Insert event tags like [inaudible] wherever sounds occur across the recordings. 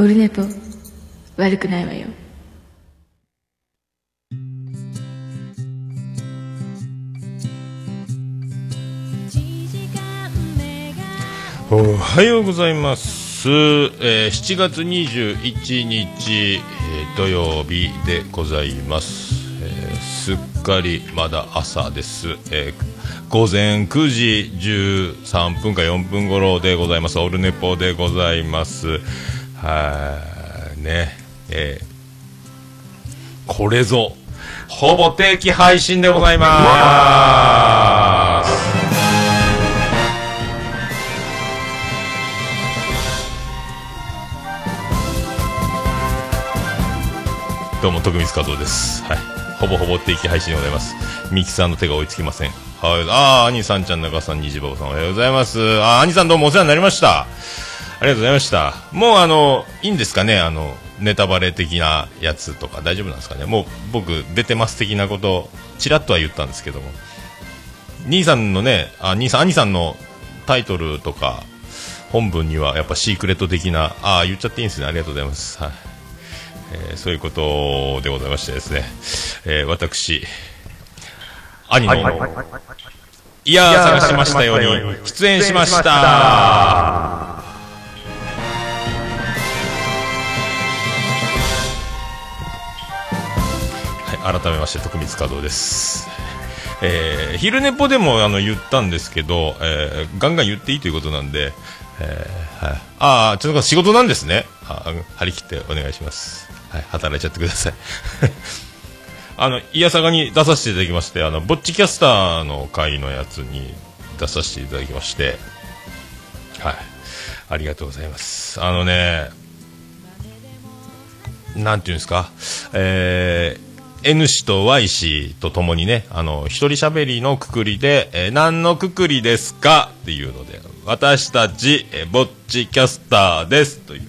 オルネポ悪くないわよ。おはようございます、えー7月21日、えー土曜日でございます、えーすっかりまだ朝です、えー午前9時13分か4分頃でございます。オルネポでございます。はいねえーこれぞほぼ定期配信でございますどうも徳光和夫です。はい。ほぼほぼ定期配信でございます。ミキさんの手が追いつきません。はい。あー、兄さんちゃん、中さん、虹ばばさん、おはようございます。あ、兄さんどうもお世話になりました。ありがとうございました。もうあの、いいんですかね？あの、ネタバレ的なやつとか大丈夫なんですかね？もう僕出てます的なこと、ちらっとは言ったんですけども。兄さんのね、あ、兄さん、兄さんのタイトルとか、本文にはやっぱシークレット的な、ああ、言っちゃっていいんですね。ありがとうございます。はい。えーそういうことでございましてですね、えー私、兄の、いやー探しましたように、出演しました改めまして、徳光和夫です。えー昼寝ぽでもあの言ったんですけど、えーガンガン言っていいということなんで、えーはい、ああ、ちょっと仕事なんですね。あ張り切ってお願いします。はい、働いちゃってください。[laughs] あの、いやさがに出させていただきまして、あの、ぼっちキャスターの会のやつに出させていただきまして、はい、ありがとうございます。あのね、なんていうんですか、えー N 氏と Y 氏とともにね、あの、一人喋りのくくりで、えー何のくくりですか？っていうので、私たち、えーぼっちキャスターですという、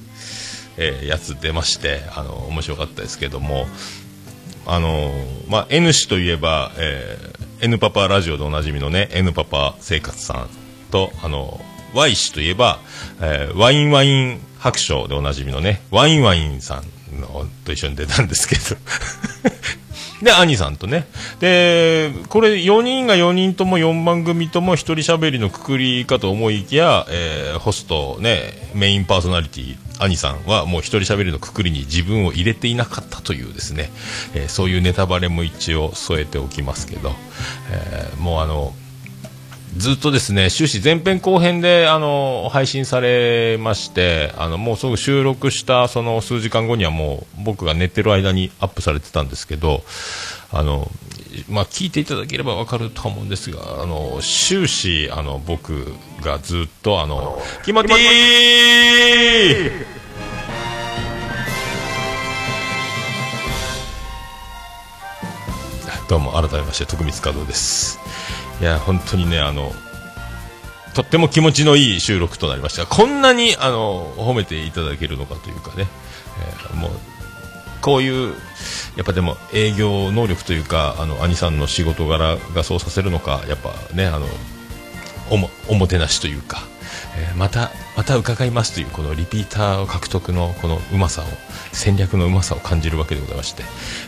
えーやつ出まして、あの、面白かったですけども、あのまあ、N 氏といえば、えー N パパラジオでおなじみのね、N パパ生活さんと、あの Y 氏といえば、えーワインワイン白書でおなじみのね、ワインワインさんと一緒に出たんですけど。で、兄さんとね。で、これ4人が4人とも4番組とも一人喋りのくくりかと思いきや、えーホストね、メインパーソナリティ、兄さんはもう一人喋りのくくりに自分を入れていなかったというですね、えーそういうネタバレも一応添えておきますけど、えーもうあの、ずっとですね、終始前編後編で、あの、配信されまして、あの、もうすぐ収録したその数時間後にはもう僕が寝てる間にアップされてたんですけど、あの、まあ、聞いていただければわかると思うんですが、あの、終始、あの、僕がずっと、あの、気持ちいい！どうも改めまして徳光和夫です。いや本当にねあのとっても気持ちのいい収録となりました。こんなにあの褒めていただけるのかというかね、えーもうこういうやっぱでも営業能力というかあの兄さんの仕事柄がそうさせるのかやっぱねあのおもおもてなしというか、えーまたまた伺いますというこのリピーター獲得のこのうまさを戦略のうまさを感じるわけでございまして、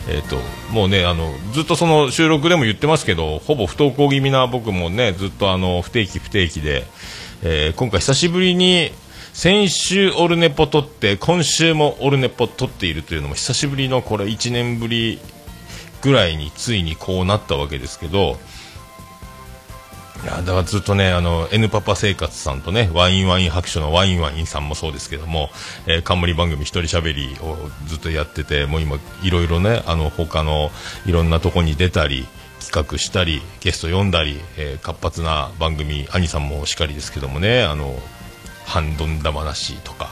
えー、ともうねあのずっとその収録でも言ってますけどほぼ不登校気味な僕もねずっとあの不定期不定期で、えー今回久しぶりに先週オルネポ撮って今週もオルネポ撮っているというのも久しぶりのこれ1年ぶりぐらいについにこうなったわけですけどいやだからずっとね、あの、N パパ生活さんとね、ワインワイン白書のワインワインさんもそうですけども、えー冠番組一人喋りをずっとやってて、もう今、いろいろね、あの、他のいろんなとこに出たり、企画したり、ゲスト呼んだり、えー活発な番組、兄さんもしかりですけどもね、あの、ハンドンダ話とか、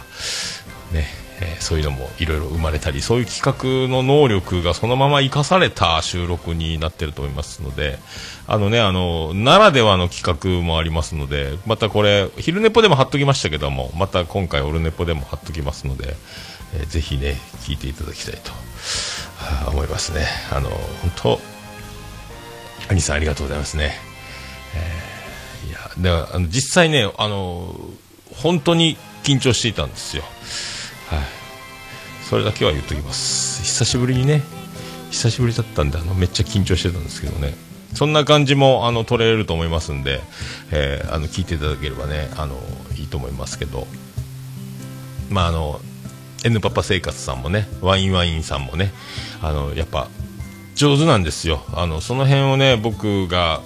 ね、えーそういうのもいろいろ生まれたりそういう企画の能力がそのまま生かされた収録になってると思いますのであのねあのならではの企画もありますのでまたこれ昼寝ぽでも貼っときましたけどもまた今回オルネポでも貼っときますので、えーぜひね聞いていただきたいと思いますね。あの本当兄さんありがとうございますね、えーいやであの実際ねあの本当に緊張していたんですよ。はい。それだけは言っときます。久しぶりにね久しぶりだったんであのめっちゃ緊張してたんですけどね。そんな感じもあの取れると思いますんで、えー、あの聞いていただければねあのいいと思いますけど。まああの N パパ生活さんもねワインワインさんもねあのやっぱ上手なんですよ。あのその辺をね僕が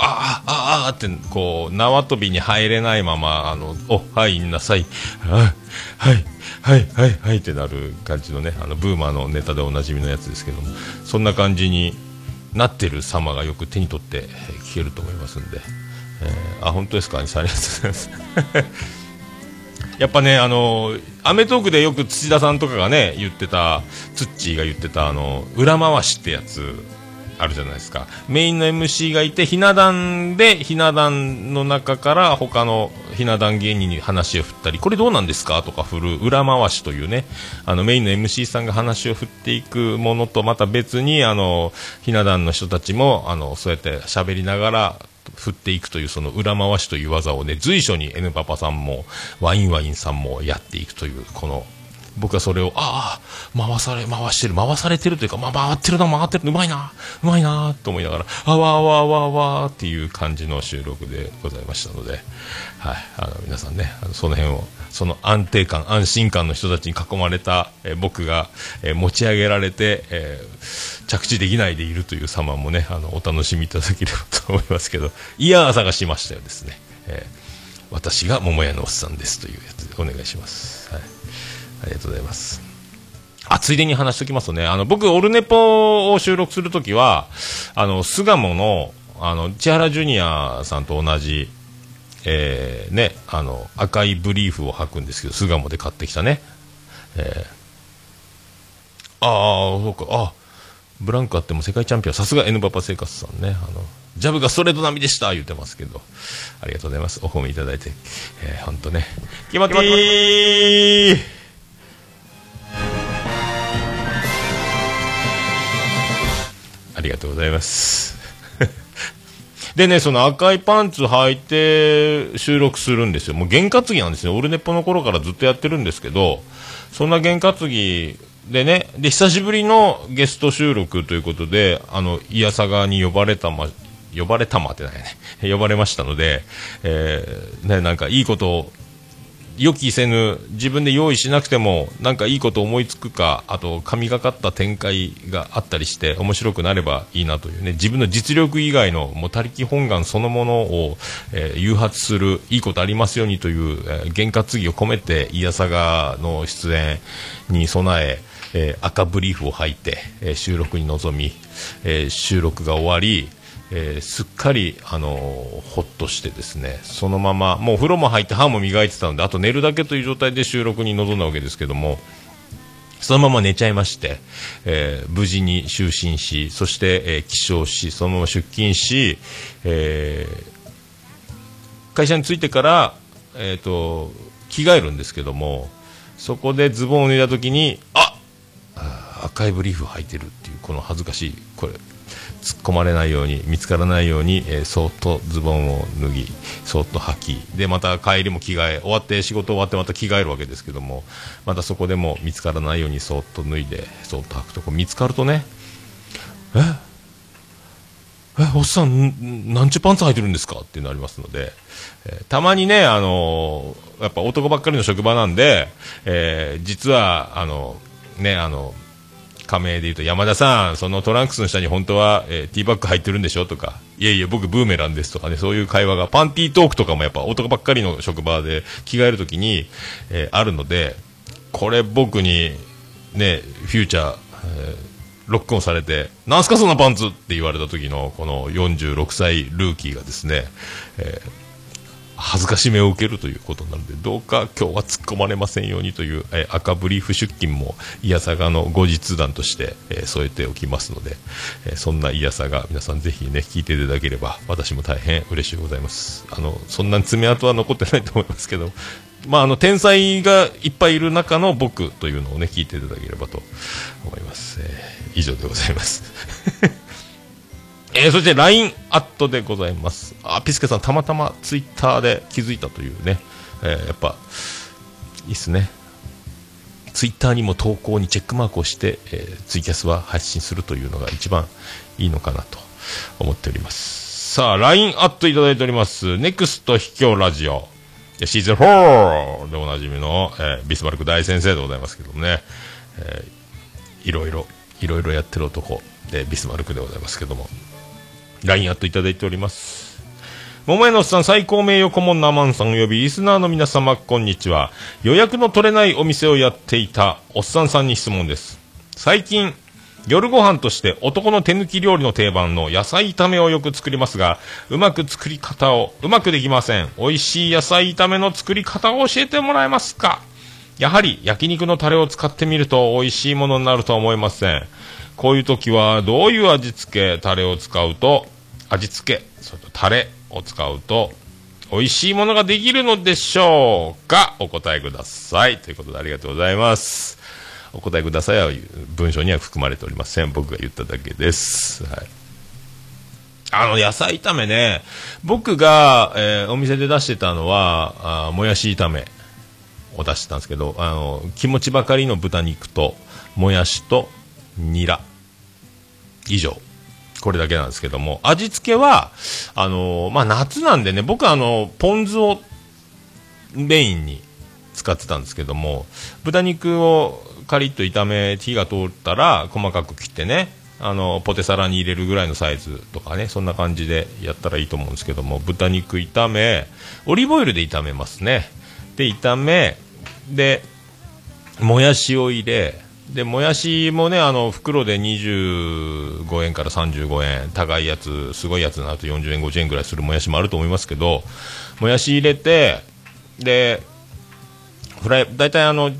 ああああってこう縄跳びに入れないままあのおはいんなさい。はい。はいはいはいってなる感じのねあのブーマーのネタでおなじみのやつですけどもそんな感じになってる様がよく手に取って聞けると思いますんで、えー、あ本当ですか？ありがとうございます。[laughs] やっぱね、あのアメトークでよく土田さんとかがね、言ってた、ツッチーが言ってた、あの、裏回しってやつ、あるじゃないですか。メインの MC がいて、ひな壇で、ひな壇の中から他のひな壇芸人に話を振ったり、これどうなんですか？とか振る裏回しというね、あのメインの MC さんが話を振っていくものとまた別に、あの、ひな壇の人たちも、あの、そうやって喋りながら、振っていくというその裏回しという技をね随所に N パパさんもワインワインさんもやっていくというこの僕はそれを、ああ、回され、回してる、回されてるというか、まあ、回ってるな、回ってる、うまいな、うまいな、と思いながら、あわあわあわあわっていう感じの収録でございましたので、はい、あの、皆さんね、その辺を、その安定感、安心感の人たちに囲まれた、え僕が、え持ち上げられて、えー、着地できないでいるという様もね、あの、お楽しみいただければと思いますけど、いやー探しましたよですね。えー、私が桃屋のおっさんですというやつでお願いします。はい。ありがとうございます。あ、ついでに話しておきますとね、あの、僕、オルネポを収録するときは、あの、巣鴨の、あの、千原ジュニアさんと同じ、えー、ね、あの、赤いブリーフを履くんですけど、巣鴨で買ってきたね。えー、ああ、そうか、あ、ブランクあっても世界チャンピオン、さすが N パパ生活さんね、あの、ジャブがストレート並みでした言ってますけど、ありがとうございます。お褒めいただいて、えー、ほんとね、気持ちいいありがとうございます。[laughs] でね、その赤いパンツ履いて収録するんですよ。もう験担ぎなんですね。オルネポの頃からずっとやってるんですけど、そんな験担ぎでね、で、久しぶりのゲスト収録ということで、あの、いやさがに呼ばれたま、呼ばれたまってないね。[laughs] 呼ばれましたので、えー、ね、なんかいいことを予期せぬ自分で用意しなくてもなんかいいこと思いつくかあと神がかった展開があったりして面白くなればいいなというね自分の実力以外のもう他力本願そのものを、えー、誘発するいいことありますようにという、えー、験担ぎを込めていやさがの出演に備ええー、赤ブリーフを履いて、えー、収録に臨み、えー、収録が終わり、えー、すっかり、あのー、ほっとしてですねそのままもう風呂も入って歯も磨いてたのであと寝るだけという状態で収録に臨んだわけですけどもそのまま寝ちゃいまして、えー、無事に就寝しそして、え起床しそのまま出勤し、え会社に着いてから、えーと、着替えるんですけどもそこでズボンを脱いだ時にあ赤いブリーフ履いてるっていうこの恥ずかしいこれ突っ込まれないように見つからないように、えー、そっとズボンを脱ぎそっと履きでまた帰りも着替え終わって仕事終わってまた着替えるわけですけどもまたそこでも見つからないようにそっと脱いでそっと履くとこ見つかるとねえ？えおっさんなんちゅうパンツ履いてるんですか？ってなりますので、えー、たまにねあのー、やっぱ男ばっかりの職場なんで、えー、実はあのねあの仮名で言うと山田さん、そのトランクスの下に本当は、えー、ティーバッグ入ってるんでしょとか、いえいえ、僕ブーメランですとかね、そういう会話が、パンティートークとかもやっぱ男ばっかりの職場で着替えるときに、えー、あるので、これ僕に、ね、フューチャー、えー、ロックオンされて、なんすかそんなパンツって言われた時の、この46歳ルーキーがですね、えー恥ずかしめを受けるということなのでどうか今日は突っ込まれませんようにという、え赤ブリーフ出勤もいやさがの後日談として、え添えておきますので、えそんないやさが皆さんぜひね聞いていただければ私も大変嬉しいございます。あのそんな爪痕は残ってないと思いますけどまあ、あの天才がいっぱいいる中の僕というのをね聞いていただければと思います、えー、以上でございます。えー、そして LINE アットでございます。あ、ピスケさんたまたまツイッターで気づいたというね、えー、やっぱ、いいっすね。ツイッターにも投稿にチェックマークをして、えー、ツイキャスは発信するというのが一番いいのかなと思っております。さあ、LINE アットいただいております。ネクスト秘境ラジオ。シーズン4でおなじみの、えー、ビスマルク大先生でございますけどもね、えー、いろいろ、いろいろやってる男でビスマルクでございますけども、LINE アットいただいております。桃屋のおっさん最高名誉顧問のアマンさん及びリスナーの皆様こんにちは。予約の取れないお店をやっていたおっさんさんに質問です。最近夜ご飯として男の手抜き料理の定番の野菜炒めをよく作りますがうまく作り方をうまくできません。美味しい野菜炒めの作り方を教えてもらえますか？やはり焼肉のタレを使ってみると美味しいものになるとは思いません。こういう時はどういう味付けタレを使うと味付けそれとタレを使うと美味しいものができるのでしょうか？お答えください。ということでありがとうございます。お答えくださいは文章には含まれておりません。僕が言っただけです、はい、あの野菜炒めね。僕が、えー、お店で出してたのはあもやし炒めを出してたんですけどあの気持ちばかりの豚肉ともやしとニラ。以上これだけなんですけども、味付けは、あのー、まあ、夏なんでね、僕はあの、ポン酢をメインに使ってたんですけども、豚肉をカリッと炒め、火が通ったら、細かく切ってね、あの、ポテサラに入れるぐらいのサイズとかね、そんな感じでやったらいいと思うんですけども、豚肉炒め、オリーブオイルで炒めますね。で、炒め、で、もやしを入れ、でもやしもねあの袋で25円から35円高いやつすごいやつになると40円50円ぐらいするもやしもあると思いますけどもやし入れてでフライ大体あの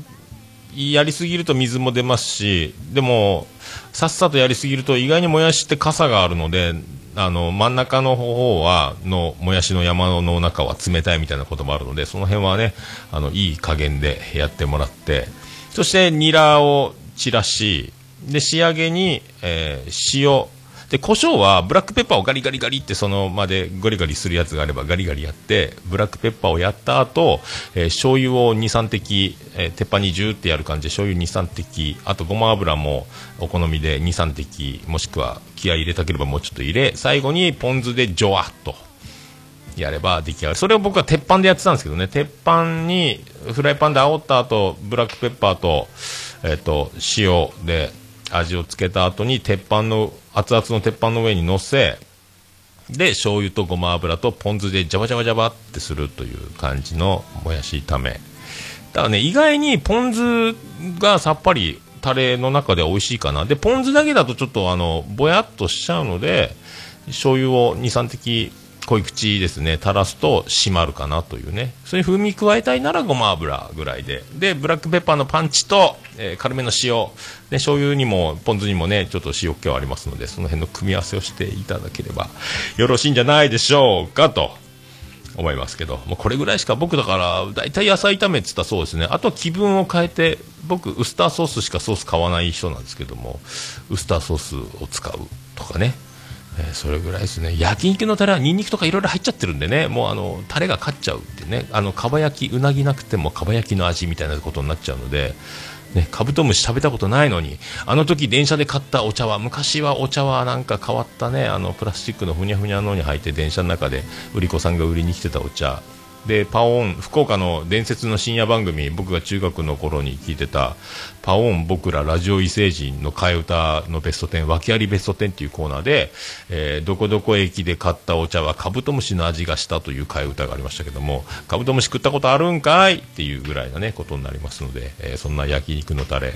やりすぎると水も出ますしでもさっさとやりすぎると意外にもやしって傘があるのであの真ん中の方はのもやしの山の中は冷たいみたいなこともあるのでその辺はねあのいい加減でやってもらってそしてニラを散らし、で、仕上げに、えー、塩、で、胡椒はブラックペッパーをガリガリガリってそのまでガリガリするやつがあればガリガリやって、ブラックペッパーをやった後、えー、醤油を2、3滴、えー、鉄板にジューってやる感じで醤油2、3滴、あとごま油もお好みで2、3滴、もしくは気合入れたければもうちょっと入れ、最後にポン酢でジョワッと。やれば出来上がる。それを僕は鉄板でやってたんですけどね、鉄板にフライパンで煽った後、ブラックペッパーと、えっ、と、塩で味をつけた後に鉄板の、熱々の鉄板の上に乗せ、で、醤油とごま油とポン酢でジャバジャバジャバってするという感じのもやし炒め。だね、意外にポン酢がさっぱりタレの中では美味しいかな。で、ポン酢だけだとちょっとあの、ぼやっとしちゃうので、醤油を2、3滴濃い口ですね。垂らすと締まるかなというね。それに風味加えたいならごま油ぐらいで。でブラックペッパーのパンチと、えー、軽めの塩。で醤油にもポン酢にもねちょっと塩気はありますのでその辺の組み合わせをしていただければよろしいんじゃないでしょうかと。思いますけど。もうこれぐらいしか僕だから大体野菜炒めって言ったらそうですね。あとは気分を変えて僕ウスターソースしかソース買わない人なんですけどもウスターソースを使うとかね。えー、それぐらいですね。焼肉のタレはニンニクとかいろいろ入っちゃってるんでね。もうあのタレが勝っちゃうってね。あのかば焼きうなぎなくてもかば焼きの味みたいなことになっちゃうので。ね、カブトムシ食べたことないのに、あの時電車で買ったお茶は、昔はお茶はなんか変わったね、あのプラスチックのふにゃふにゃのに入って電車の中で売り子さんが売りに来てたお茶、でパオン福岡の伝説の深夜番組僕が中学の頃に聞いてた「パオン僕らラジオ異星人」の替え歌のベスト10訳ありベスト10っていうコーナーで、えー、どこどこ駅で買ったお茶はカブトムシの味がしたという替え歌がありましたけどもカブトムシ食ったことあるんかいっていうぐらいなねことになりますので、えー、そんな焼肉のタレ、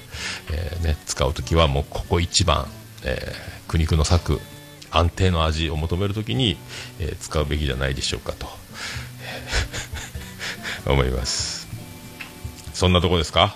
えー、ね、使う時はもうここ一番、え苦肉の策安定の味を求めるときに、え使うべきじゃないでしょうかと。[laughs] 思いますそんなとこですか、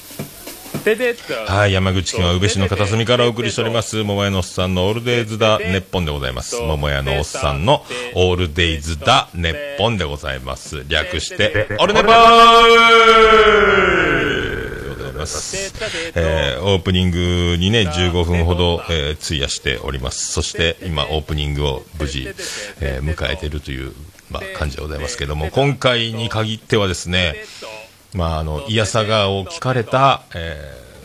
はい、山口県は宇部市の片隅からお送りしております、桃屋のおっさんのオールデイズだ、ネッポンでございます。桃屋のおっさんのオールデイズだ、ネッポンでございます。略して、オルネポーでございます。えー、オープニングにね、15分ほど、えー、費やしております。そして、今、オープニングを無事、えー、迎えているという、まあ、感じでございますけども、今回に限ってはですね、まあ、あの、いやさがを聞かれた、え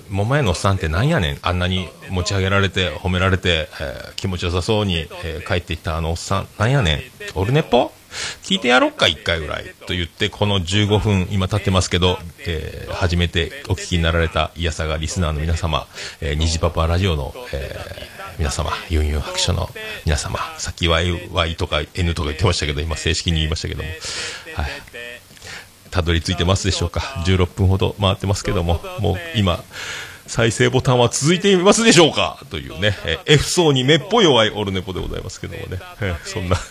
ー、桃屋のおっさんってなんやねん。あんなに持ち上げられて、褒められて、えー、気持ちよさそうに、えー、帰っていったあのおっさん、なんやねん。オルネポ聞いてやろっか、一回ぐらい。と言って、この15分、今経ってますけど、えー、初めてお聞きになられた、いやさがリスナーの皆様、えー、虹パパラジオの、えー、皆様、ユンユン白書の皆様、さっき YY とか N とか言ってましたけど、今正式に言いましたけども、はい。たどり着いてますでしょうか。16分ほど回ってますけどももう今再生ボタンは続いていますでしょうか。というね、え F 層にめっぽい弱いオルネポでございますけどもね、そんな [laughs]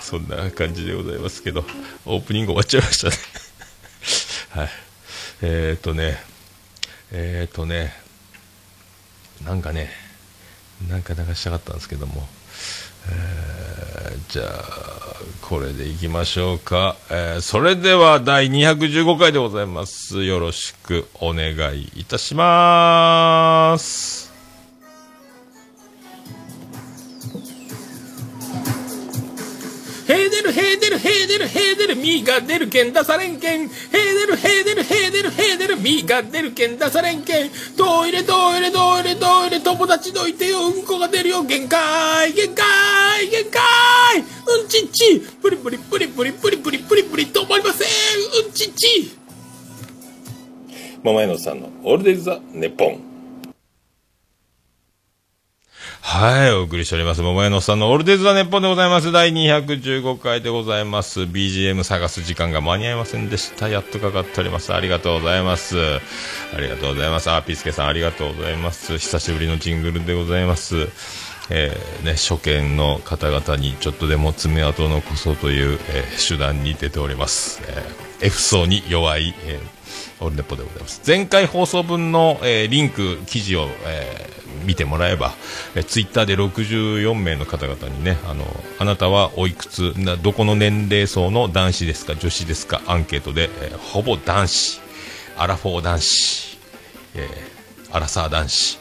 そんな感じでございますけどオープニング終わっちゃいましたね。[laughs] はい。えー、とねえー、っとねなんかねなんか流したかったんですけども。えー、じゃあ、これでいきましょうか。えー、それでは第215回でございます。よろしくお願いいたします。るへーでるへーでるへーでるみーが出るけん出されんけん。へーでるへーでるへーでるへーでるみーが出るけん出されんけん。トイレトイレトイレトイレ友達どいてようんこが出るよ。限界限界限界。うんちっち。プリプリプリプリプリプリプリプリ止まりません。うんちっち。桃屋のさんのオールデイズ・ザ・ネッポン。はい、お送りしております。桃屋のさんのオールデイズ・ザ・ネッポンでございます。第215回でございます。BGM 探す時間が間に合いませんでした。やっとかかっております。ありがとうございます。ありがとうございます。あピースケさんありがとうございます。久しぶりのジングルでございます。えー、ね、初見の方々にちょっとでも爪痕を残そうという、えー、手段に出ております。えー、F 層に弱い、えー、オルネポでございます。前回放送分の、えー、リンク、記事を、えー見てもらえば、えツイッターで64名の方々にねあのあなたはおいくつなどこの年齢層の男子ですか女子ですかアンケートで、えー、ほぼ男子アラフォー男子、えー、アラサー男子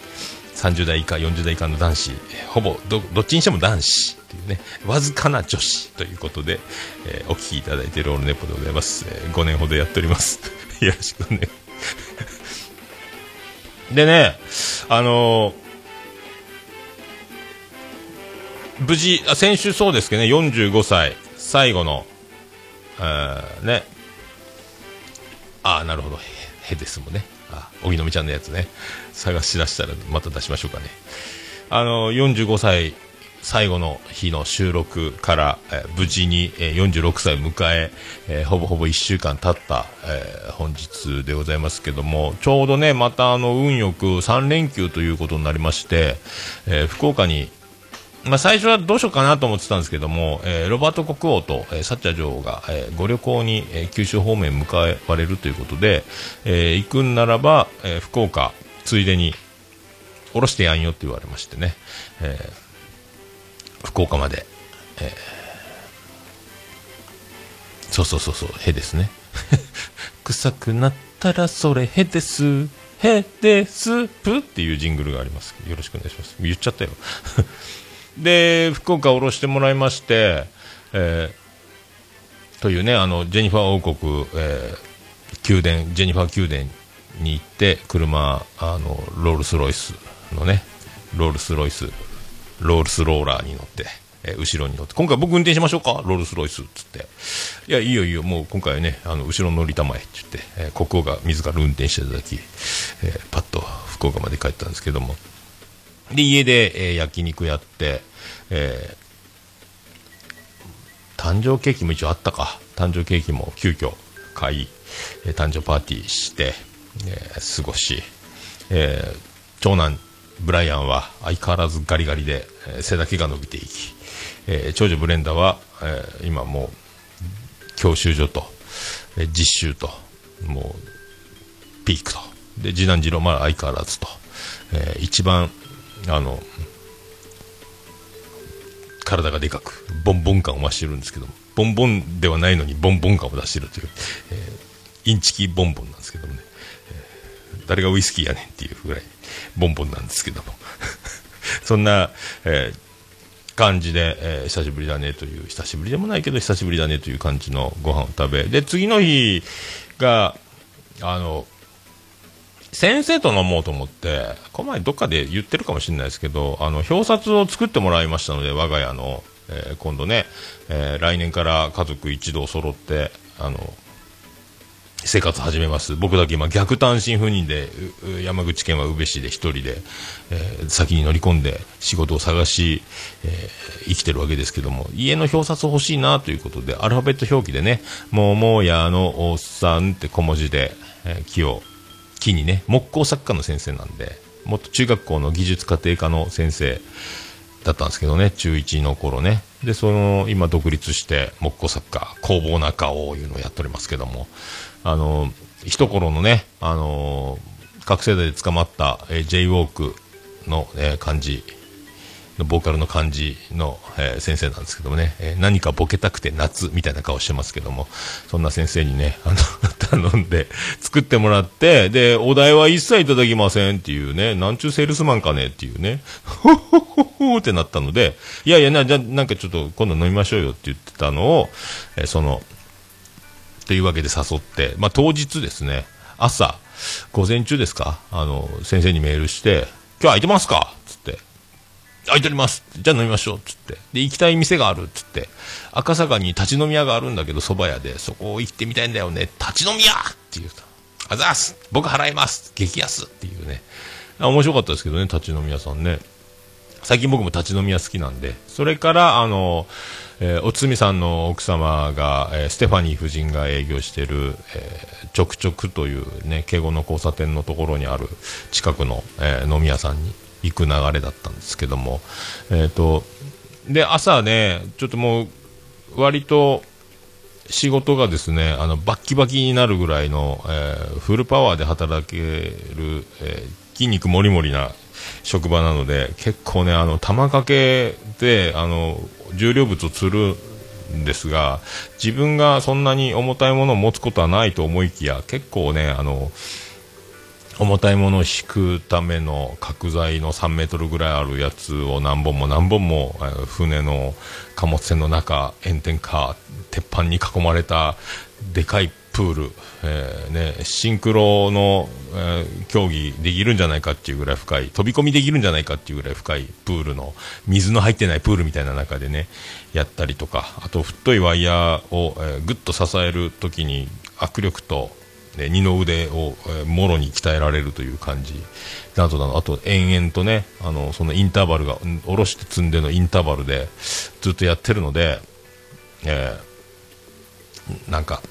30代以下40代以下の男子ほぼどどっちにしても男子というねわずかな女子ということで、えー、お聞きいただいているオールネポでございます、えー、5年ほどやっております [laughs] よろしくね [laughs] でねあのー無事、あ先週そうですけどね、45歳、最後の、ね、ああ、なるほど、へですもんね。あ、荻野目ちゃんのやつね。探し出したらまた出しましょうかね。あの、45歳、最後の日の収録から、えー、無事に、えー、46歳を迎ええー、ほぼほぼ1週間経った、え本日でございますけども、ちょうどね、またあの、運よく3連休ということになりまして、え福岡にまあ、最初はどうしようかなと思ってたんですけども、えー、ロバート国王と、えー、サッチャー女王が、えー、ご旅行に、えー、九州方面向かわれるということで、えー、行くんならば、えー、福岡、ついでに、降ろしてやんよって言われましてね、えー、福岡まで、えー、そうそうそうそう、へですね。[laughs] 臭くなったらそれへです。へですぷっていうジングルがあります。よろしくお願いします。言っちゃったよ。[laughs] で福岡を下ろしてもらいまして、えー、というねあのジェニファー王国、えー、宮殿ジェニファー宮殿に行って車あのロールス・ロイスのねロールス・ロイスロールス・ローラーに乗って、えー、後ろに乗って今回僕運転しましょうか？ロールス・ロイスっつって。いやいいよいいよもう今回はねあの後ろ乗りたまえって言って、えー、国王が自ら運転していただき、えー、パッと福岡まで帰ったんですけども。で、家で、えー、焼肉やって、えー、誕生ケーキも一応あったか。誕生ケーキも急遽買い、えー、誕生パーティーして、えー、過ごし、えー、長男、ブライアンは相変わらずガリガリで、えー、背だけが伸びていき、えー、長女ブレンダーは、えー、今もう教習所と、えー、実習ともうピークと。で、次男次郎まあ相変わらずと。えー一番、あの、体がでかく、ボンボン感を増してるんですけども、ボンボンではないのにボンボン感を出してるという、えーインチキボンボンなんですけどもね、誰がウイスキーやねんっていうぐらい、ボンボンなんですけども。[laughs] そんな、えー感じで、えー久しぶりだねという、久しぶりでもないけど、久しぶりだねという感じのご飯を食べ、で、次の日が、あの、先生と飲もうと思って、この前どっかで言ってるかもしれないですけど、あの、表札を作ってもらいましたので、我が家の、えー今度ね、え来年から家族一同揃って、あの、生活始めます。僕だけ今逆単身赴任で、山口県は宇部市で一人で、えー先に乗り込んで仕事を探し、えー生きてるわけですけども、家の表札欲しいなということで、アルファベット表記でね、桃屋のおっさんって小文字で、えー木を、木にね、木工作家の先生なんで、もっと中学校の技術家庭科の先生だったんですけどね、中1の頃ね。で、その、今独立して、木工作家、工房中尾いうのをやっておりますけども、あの、一頃のね、あの、覚醒剤で捕まった、えー、J ウォークの、えー漢字、のボーカルの漢字の、えー先生なんですけどもね、えー何かボケたくて夏みたいな顔してますけども、そんな先生にね、あの、[laughs] 頼んで作ってもらって、で、お題は一切いただきませんっていうね、なんちゅうセールスマンかねっていうね、ほほほほってなったので、いやいやな、じゃなんかちょっと今度飲みましょうよって言ってたのを、えーその、というわけで誘って、まあ、当日ですね、朝、午前中ですか、あの、先生にメールして、今日空いてますか？つって、空いております。じゃあ飲みましょう。つって。で、行きたい店がある。つって。赤坂に立ち飲み屋があるんだけど、蕎麦屋で、そこ行ってみたいんだよね。立ち飲み屋って言うと。あざーす僕払います激安っていうね。あ面白かったですけどね、立ち飲み屋さんね。最近僕も立ち飲み屋好きなんで、それから、あの、えーおつみさんの奥様が、えーステファニー夫人が営業している、えーちょくちょくというね、敬語の交差点のところにある近くの、えー飲み屋さんに行く流れだったんですけども、えっ、と、で、朝ね、ちょっともう、割と、仕事がですね、あの、バッキバキになるぐらいの、えーフルパワーで働ける、えー筋肉もりもりな職場なので、結構ね、あの、玉掛けで、あの、重量物を釣るんですが、自分がそんなに重たいものを持つことはないと思いきや、結構ね、あの、重たいものを引くための角材の3メートルぐらいあるやつを何本も何本も、船の貨物船の中炎天下鉄板に囲まれたでかいプール、えーね、シンクロの、えー競技できるんじゃないかっていうぐらい深い飛び込みできるんじゃないかっていうぐらい深いプールの水の入ってないプールみたいな中でねやったりとかあと太いワイヤーを、えーぐっと支えるときに握力とで二の腕を、えーもろに鍛えられるという感じなどなどあと延々とねあのそのインターバルが下ろして積んでのインターバルでずっとやってるので、えーなんか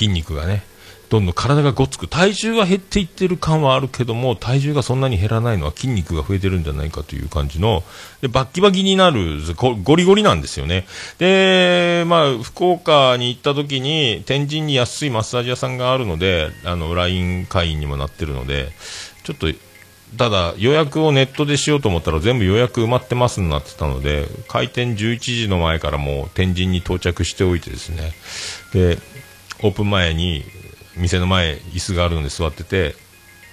筋肉がねどんどん体がごつく。体重が減っていってる感はあるけども体重がそんなに減らないのは筋肉が増えてるんじゃないかという感じのでバッキバキになるゴゴリゴリなんですよね。で、まあ、福岡に行った時に天神に安いマッサージ屋さんがあるのであの LINE 会員にもなってるのでちょっとただ予約をネットでしようと思ったら全部予約埋まってますになってたので開店11時の前からもう天神に到着しておいてですね。でオープン前に店の前椅子があるので座ってて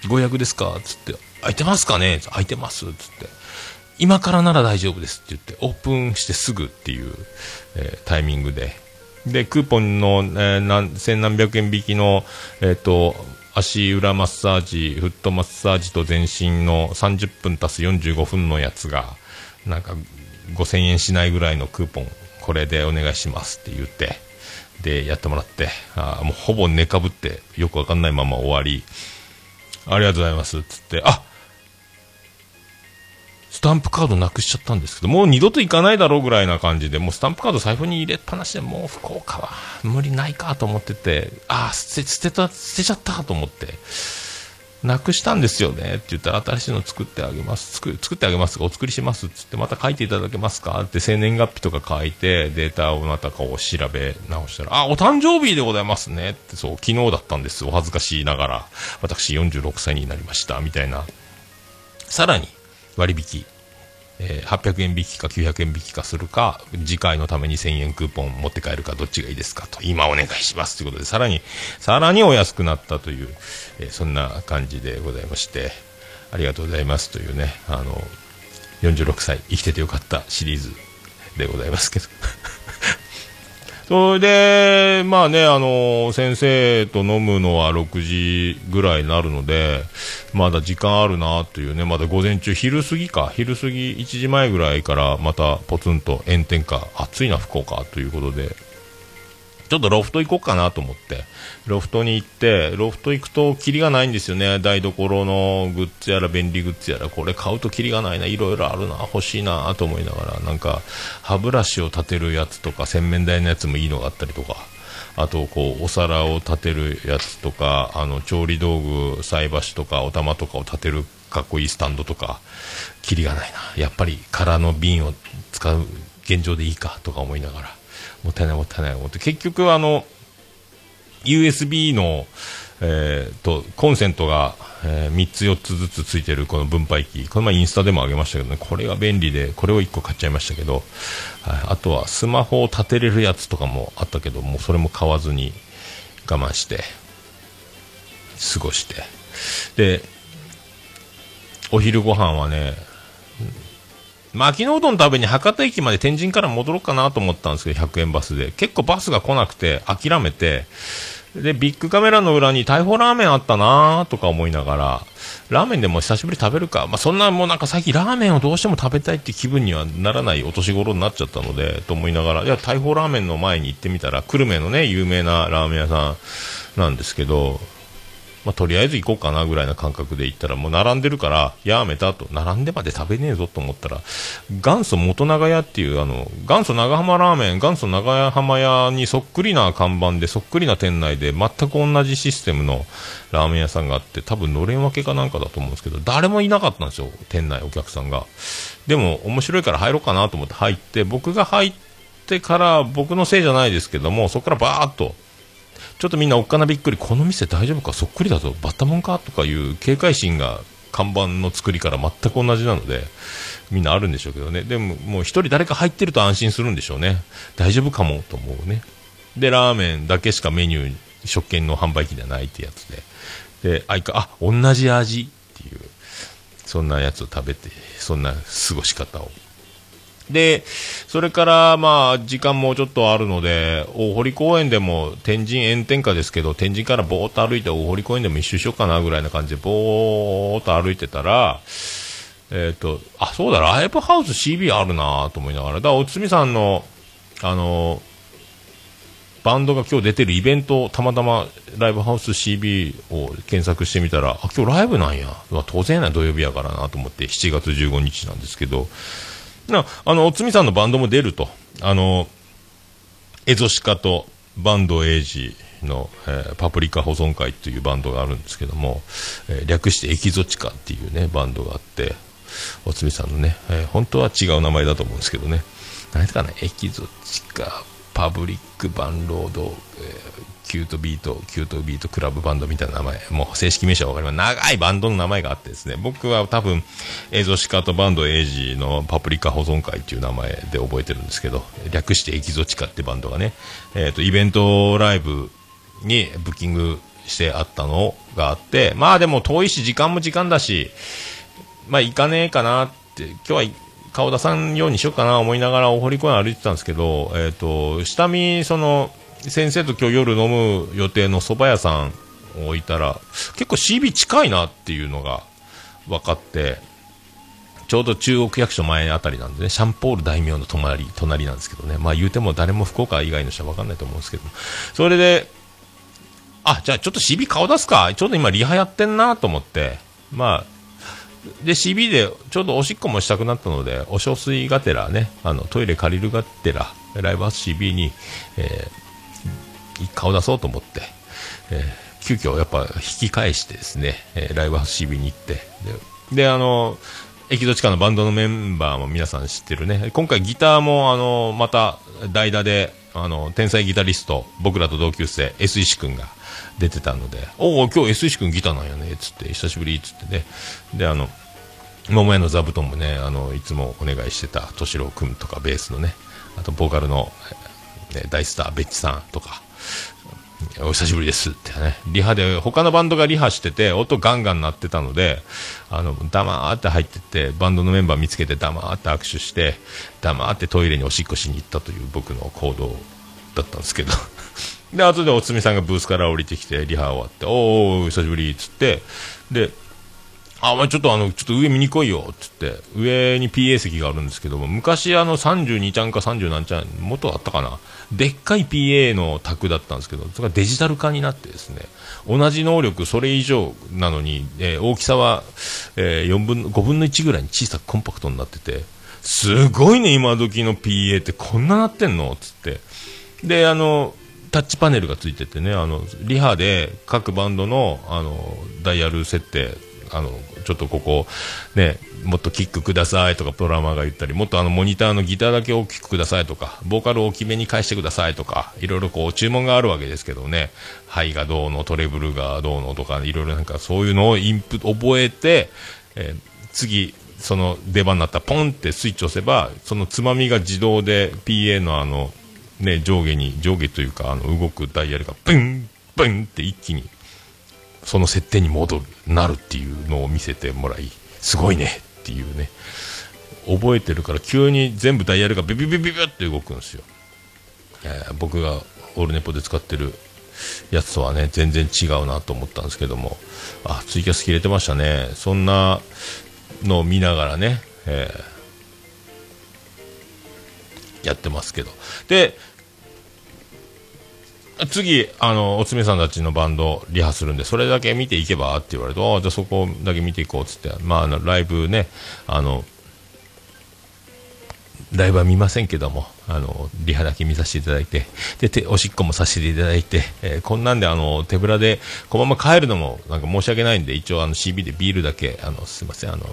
ご予約ですか？っつって空いてますかね空いてますっつって今からなら大丈夫ですって言ってオープンしてすぐっていう、えータイミングで。でクーポンの、えーなん千何百円引きの、えー、と足裏マッサージフットマッサージと全身の30分足す45分のやつがなんか5000円しないぐらいのクーポンこれでお願いしますって言ってでやってもらってああもうほぼ寝かぶってよくわかんないまま終わりありがとうございますつってあスタンプカードなくしちゃったんですけど、もう二度と行かないだろうぐらいな感じで、もうスタンプカード財布に入れっぱなしで、もう福岡は無理ないかと思ってて、ああ、捨て、捨てた、捨てちゃったと思って。なくしたんですよねって言ったら新しいの作ってあげます。作作ってあげますお作りしますって言ってまた書いていただけますか？って生年月日とか書いてデータをまたこう調べ直したらあお誕生日でございますね。ってそう昨日だったんです。お恥ずかしいながら私46歳になりました。みたいな。さらに割引。えー800円引きか900円引きかするか、次回のために1000円クーポン持って帰るかどっちがいいですかと、今お願いしますということで、さらに、さらにお安くなったという、えーそんな感じでございまして、ありがとうございますというね、あの、46歳生きててよかったシリーズでございますけど。それで、まあね、あの、先生と飲むのは6時ぐらいになるので、まだ時間あるなというね、まだ午前中、昼過ぎか、昼過ぎ1時前ぐらいからまたポツンと炎天下、暑いな、福岡ということで、ちょっとロフト行こうかなと思って、ロフトに行って、ロフト行くとキリがないんですよね。台所のグッズやら便利グッズやら、これ買うとキリがないな、いろいろあるな、欲しいなと思いながら、なんか、歯ブラシを立てるやつとか、洗面台のやつもいいのがあったりとか、あと、こう、お皿を立てるやつとか、あの、調理道具、菜箸とか、お玉とかを立てるかっこいいスタンドとか、キリがないな。やっぱり空の瓶を使う現状でいいかとか思いながら、もったいないもったいない思って、結局あの、USB の、えーと、コンセントが、え3つ4つずつついてるこの分配器、この前インスタでも上げましたけどね、これが便利で、これを1個買っちゃいましたけど、はい、あとはスマホを立てれるやつとかもあったけど、もうそれも買わずに我慢して、過ごして。で、お昼ご飯はね、巻きのうどん食べに博多駅まで天神から戻ろうかなと思ったんですけど、100円バスで。結構バスが来なくて諦めて、で、ビッグカメラの裏に大砲ラーメンあったなとか思いながら、ラーメンでも久しぶり食べるか。まあ、そんなもうなんか最近ラーメンをどうしても食べたいって気分にはならないお年頃になっちゃったので、と思いながら、いや、大砲ラーメンの前に行ってみたら、久留米のね、有名なラーメン屋さんなんですけど、まあ、とりあえず行こうかなぐらいな感覚で行ったらもう並んでるからやめたと。並んでまで食べねえぞと思ったら元祖元長屋っていうあの元祖長浜ラーメン元祖長浜屋にそっくりな看板でそっくりな店内で全く同じシステムのラーメン屋さんがあって多分のれん分けかなんかだと思うんですけど誰もいなかったんですよ店内お客さんが。でも面白いから入ろうかなと思って入って僕が入ってから僕のせいじゃないですけどもそこからバーッとちょっとみんなおっかなびっくり、この店大丈夫か、そっくりだぞ、バッタモンか？とかいう警戒心が看板の作りから全く同じなので、みんなあるんでしょうけどね、でももう一人誰か入ってると安心するんでしょうね、大丈夫かもと思うね。で、ラーメンだけしかメニュー、食券の販売機ではないってやつで、で、あいか、あ、同じ味っていう、そんなやつを食べて、そんな過ごし方を。で、それから、まあ、時間もちょっとあるので、大堀公園でも、天神炎天下ですけど、天神からぼーっと歩いて大堀公園でも一周しようかなぐらいな感じで、ぼーっと歩いてたら、えっ、と、あ、そうだ、ライブハウス CB あるなと思いながら、だから、おつみさんの、あの、バンドが今日出てるイベント、たまたまライブハウス CB を検索してみたら、あ、今日ライブなんや。当然やな、土曜日やからなと思って、7月15日なんですけど、な、あの、おつみさんのバンドも出ると。あの、エゾシカとバンドエイジの、えーパプリカ保存会というバンドがあるんですけども、えー略してエキゾチカっていうね、バンドがあって、おつみさんのね、えー本当は違う名前だと思うんですけどね、何ですかね、エキゾチカ、パブリックバンロード、えキュートビート、キュートビートクラブバンドみたいな名前、もう正式名称はわかります。長いバンドの名前があってですね、僕は多分、エゾシカとバンドエイジのパプリカ保存会っていう名前で覚えてるんですけど、略してエキゾチカってバンドがね、えっ、と、イベントライブにブッキングしてあったのがあって、まあでも遠いし、時間も時間だし、まあ行かねえかなって、今日は顔出さんようにしようかな思いながら大堀公園歩いてたんですけど、えっ、と、下見、その、先生と今日夜飲む予定の蕎麦屋さんを置いたら、結構 CB 近いなっていうのが分かって、ちょうど中央区役所前あたりなんでね、シャンポール大名の隣、隣なんですけどね、まあ言うても誰も福岡以外の人は分かんないと思うんですけど、それで、あ、じゃあちょっと CB 顔出すか、ちょうど今リハやってんなと思って、まあ、で CB でちょうどおしっこもしたくなったのでお小水がてらねあのトイレ借りるがてらライブハウス CB に、えー顔出そうと思って、えー急遽やっぱ引き返してですね、えーライブハウス CB に行って、で、であの、エキゾチカのバンドのメンバーも皆さん知ってるね、今回ギターもあの、また代打で、あの、天才ギタリスト、僕らと同級生、S 石君が出てたので、おお、今日 S 石君ギターなんやね、つって、久しぶり、つってね、で、あの、桃屋の座布団もね、あの、いつもお願いしてた、敏郎君とか、ベースのね、あと、ボーカルの、ね、大スター、ベッチさんとか、お久しぶりですってね、リハで、他のバンドがリハしてて、音ガンガン鳴ってたので、あの、黙って入ってって、バンドのメンバー見つけて黙って握手して、黙ってトイレにおしっこしに行ったという僕の行動だったんですけど。[laughs] で、後でおつみさんがブースから降りてきて、リハ終わって、おーお、久しぶりっつって、で、あ、お前ちょっとあの、ちょっと上見に来いよ、つって、上に PA 席があるんですけども、昔あの32ちゃんか30何ちゃん、元あったかな、でっかい PA の卓だったんですけど、それがデジタル化になってですね、同じ能力、それ以上なのに、えー大きさは、えー4分、5分の1ぐらいに小さくコンパクトになってて、すごいね、今時の PA ってこんななってんのつって。で、あの、タッチパネルがついててね、あの、リハで各バンドの、あの、ダイヤル設定、あの、ちょっとここ、ね、もっとキックくださいとか、プロラマーが言ったり、もっとあの、モニターのギターだけ大きくくださいとか、ボーカルを大きめに返してくださいとか、いろいろこう、注文があるわけですけどね、ハイがどうの、トレブルがどうのとか、いろいろなんかそういうのをインプ覚えて、えー次、その出番になったらポンってスイッチ押せば、そのつまみが自動で PA のあの、ね、上下に、上下というか、あの、動くダイヤルがブン、ブンって一気に、その設定に戻る、なるっていうのを見せてもらい、すごいねっていうね、覚えてるから急に全部ダイヤルがビビビビビって動くんですよ。えー僕がオールネポで使ってるやつとはね、全然違うなと思ったんですけども、あ、ツイキャス切れてましたね。そんなのを見ながらね、えーやってますけど。で、次、あの、おつめさんたちのバンドリハするんで、それだけ見ていけばって言われて、ああ、じゃあそこだけ見ていこうっつって、まあ、あの、ライブね、あの、ライブは見ませんけども、あの、リハだけ見させていただいて、で、ておしっこもさせていただいて、えーこんなんで、あの、手ぶらで、このまま帰るのも、なんか申し訳ないんで、一応、あの、CB でビールだけ、あの、すいません、あの、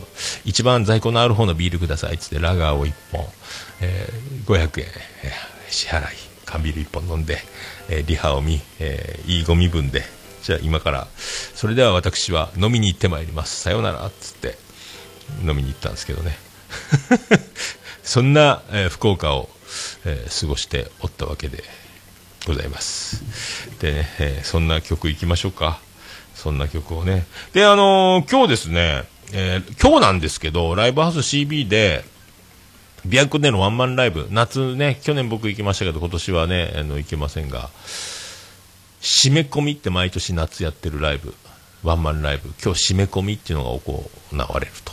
一番在庫のある方のビールくださいっ、つって、ラガーを1本、えー500円、えー支払い、缶ビール1本飲んで、えーリハを見、えーいいゴミ分で、じゃあ今から、それでは私は飲みに行ってまいります。さようなら、つって、飲みに行ったんですけどね。[laughs] そんな、えー福岡を、えー過ごしておったわけでございます。でね、えーそんな曲いきましょうか。そんな曲をね。で、あのー今日ですね、えー今日なんですけど、ライブハウス CB で、ビアンコでのワンマンライブ、夏ね、去年僕行きましたけど、今年はね、あの行けませんが、締め込みって毎年夏やってるライブ、ワンマンライブ、今日締め込みっていうのが行われると。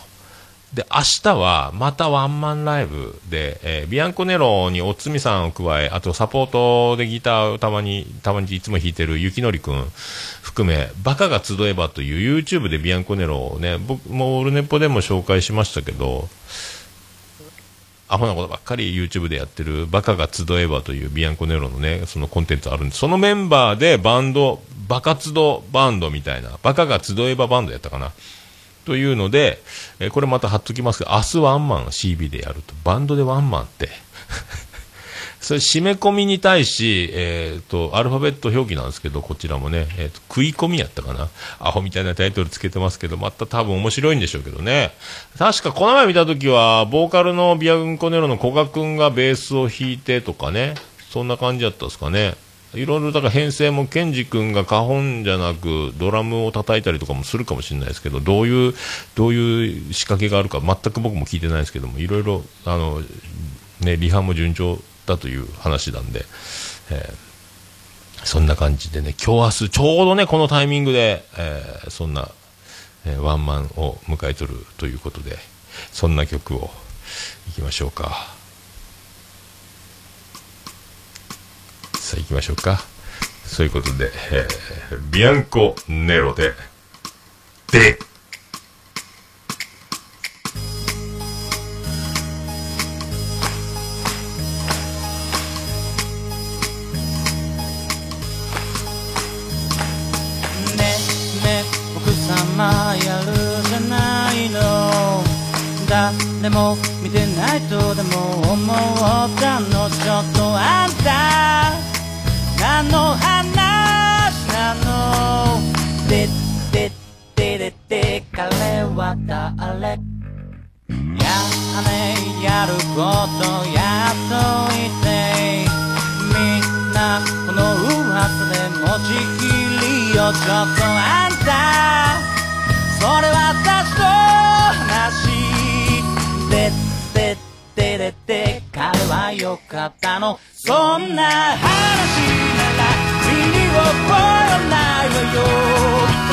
で、明日はまたワンマンライブで、えービアンコネロにおつみさんを加え、あとサポートでギターをたまに、たまにいつも弾いてるゆきのりくん含め、バカが集えばという YouTube でビアンコネロをね、僕もオールネポでも紹介しましたけど、アホなことばっかり YouTube でやってるバカが集えばというビアンコネロのね、そのコンテンツあるんです。そのメンバーでバンド、バカ集バンドみたいな、バカが集えばバンドやったかな。というので、えこれまた貼っときますけど、明日ワンマン CB でやると。バンドでワンマンって。それ締め込みに対し、えっ、と、アルファベット表記なんですけど、こちらもね、えっ、と、食い込みやったかな。アホみたいなタイトルつけてますけど、また多分面白いんでしょうけどね。確かこの前見たときは、ボーカルのビアグンコネロの古賀くんがベースを弾いてとかね、そんな感じだったですかね。いろいろだから編成もケンジ君がカホンじゃなくドラムを叩いたりとかもするかもしれないですけどどういうどういう仕掛けがあるか全く僕も聞いてないですけどもいろいろあのねリハも順調だという話なんで、えーそんな感じでね今日明日ちょうどねこのタイミングで、えーそんな、えーワンマンを迎えとるということでそんな曲をいきましょうか。さあ行きましょうか。そういうことで、えービアンコネロで、で、誰も見てないとでも思ったのちょっとあんた。何の話なの。ででででで彼は誰？やねやることやっといて。みんなこの噂で持ちきりよちょっとあんた。それ私のって彼はよかったの。そんな話なら耳を越えないわよ。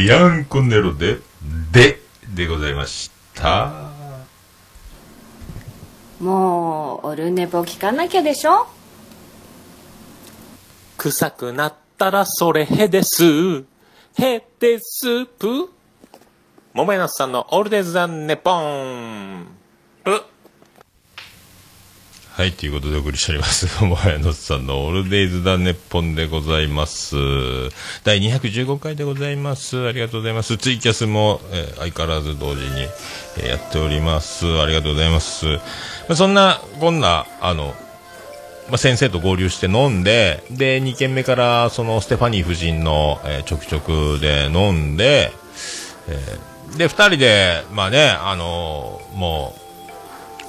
ビアンコネロで、で、でございました。もうオルネポ聞かなきゃでしょ？臭くなったらそれへです。へですぷ。桃屋のさんのオールデザ・ネポン。ぷ。はい、ということでお送りしております。[laughs] もやのさんのオールデイズ・だネッポンでございます。第215回でございます。ありがとうございます。ツイキャスも、えー相変わらず同時に、えーやっております。ありがとうございます。まあ、そんな、こんな、あの、まあ、先生と合流して飲んで、で、2軒目から、その、ステファニー夫人の、えーちょくちょくで飲んで、えーで、二人で、まあね、あのもう、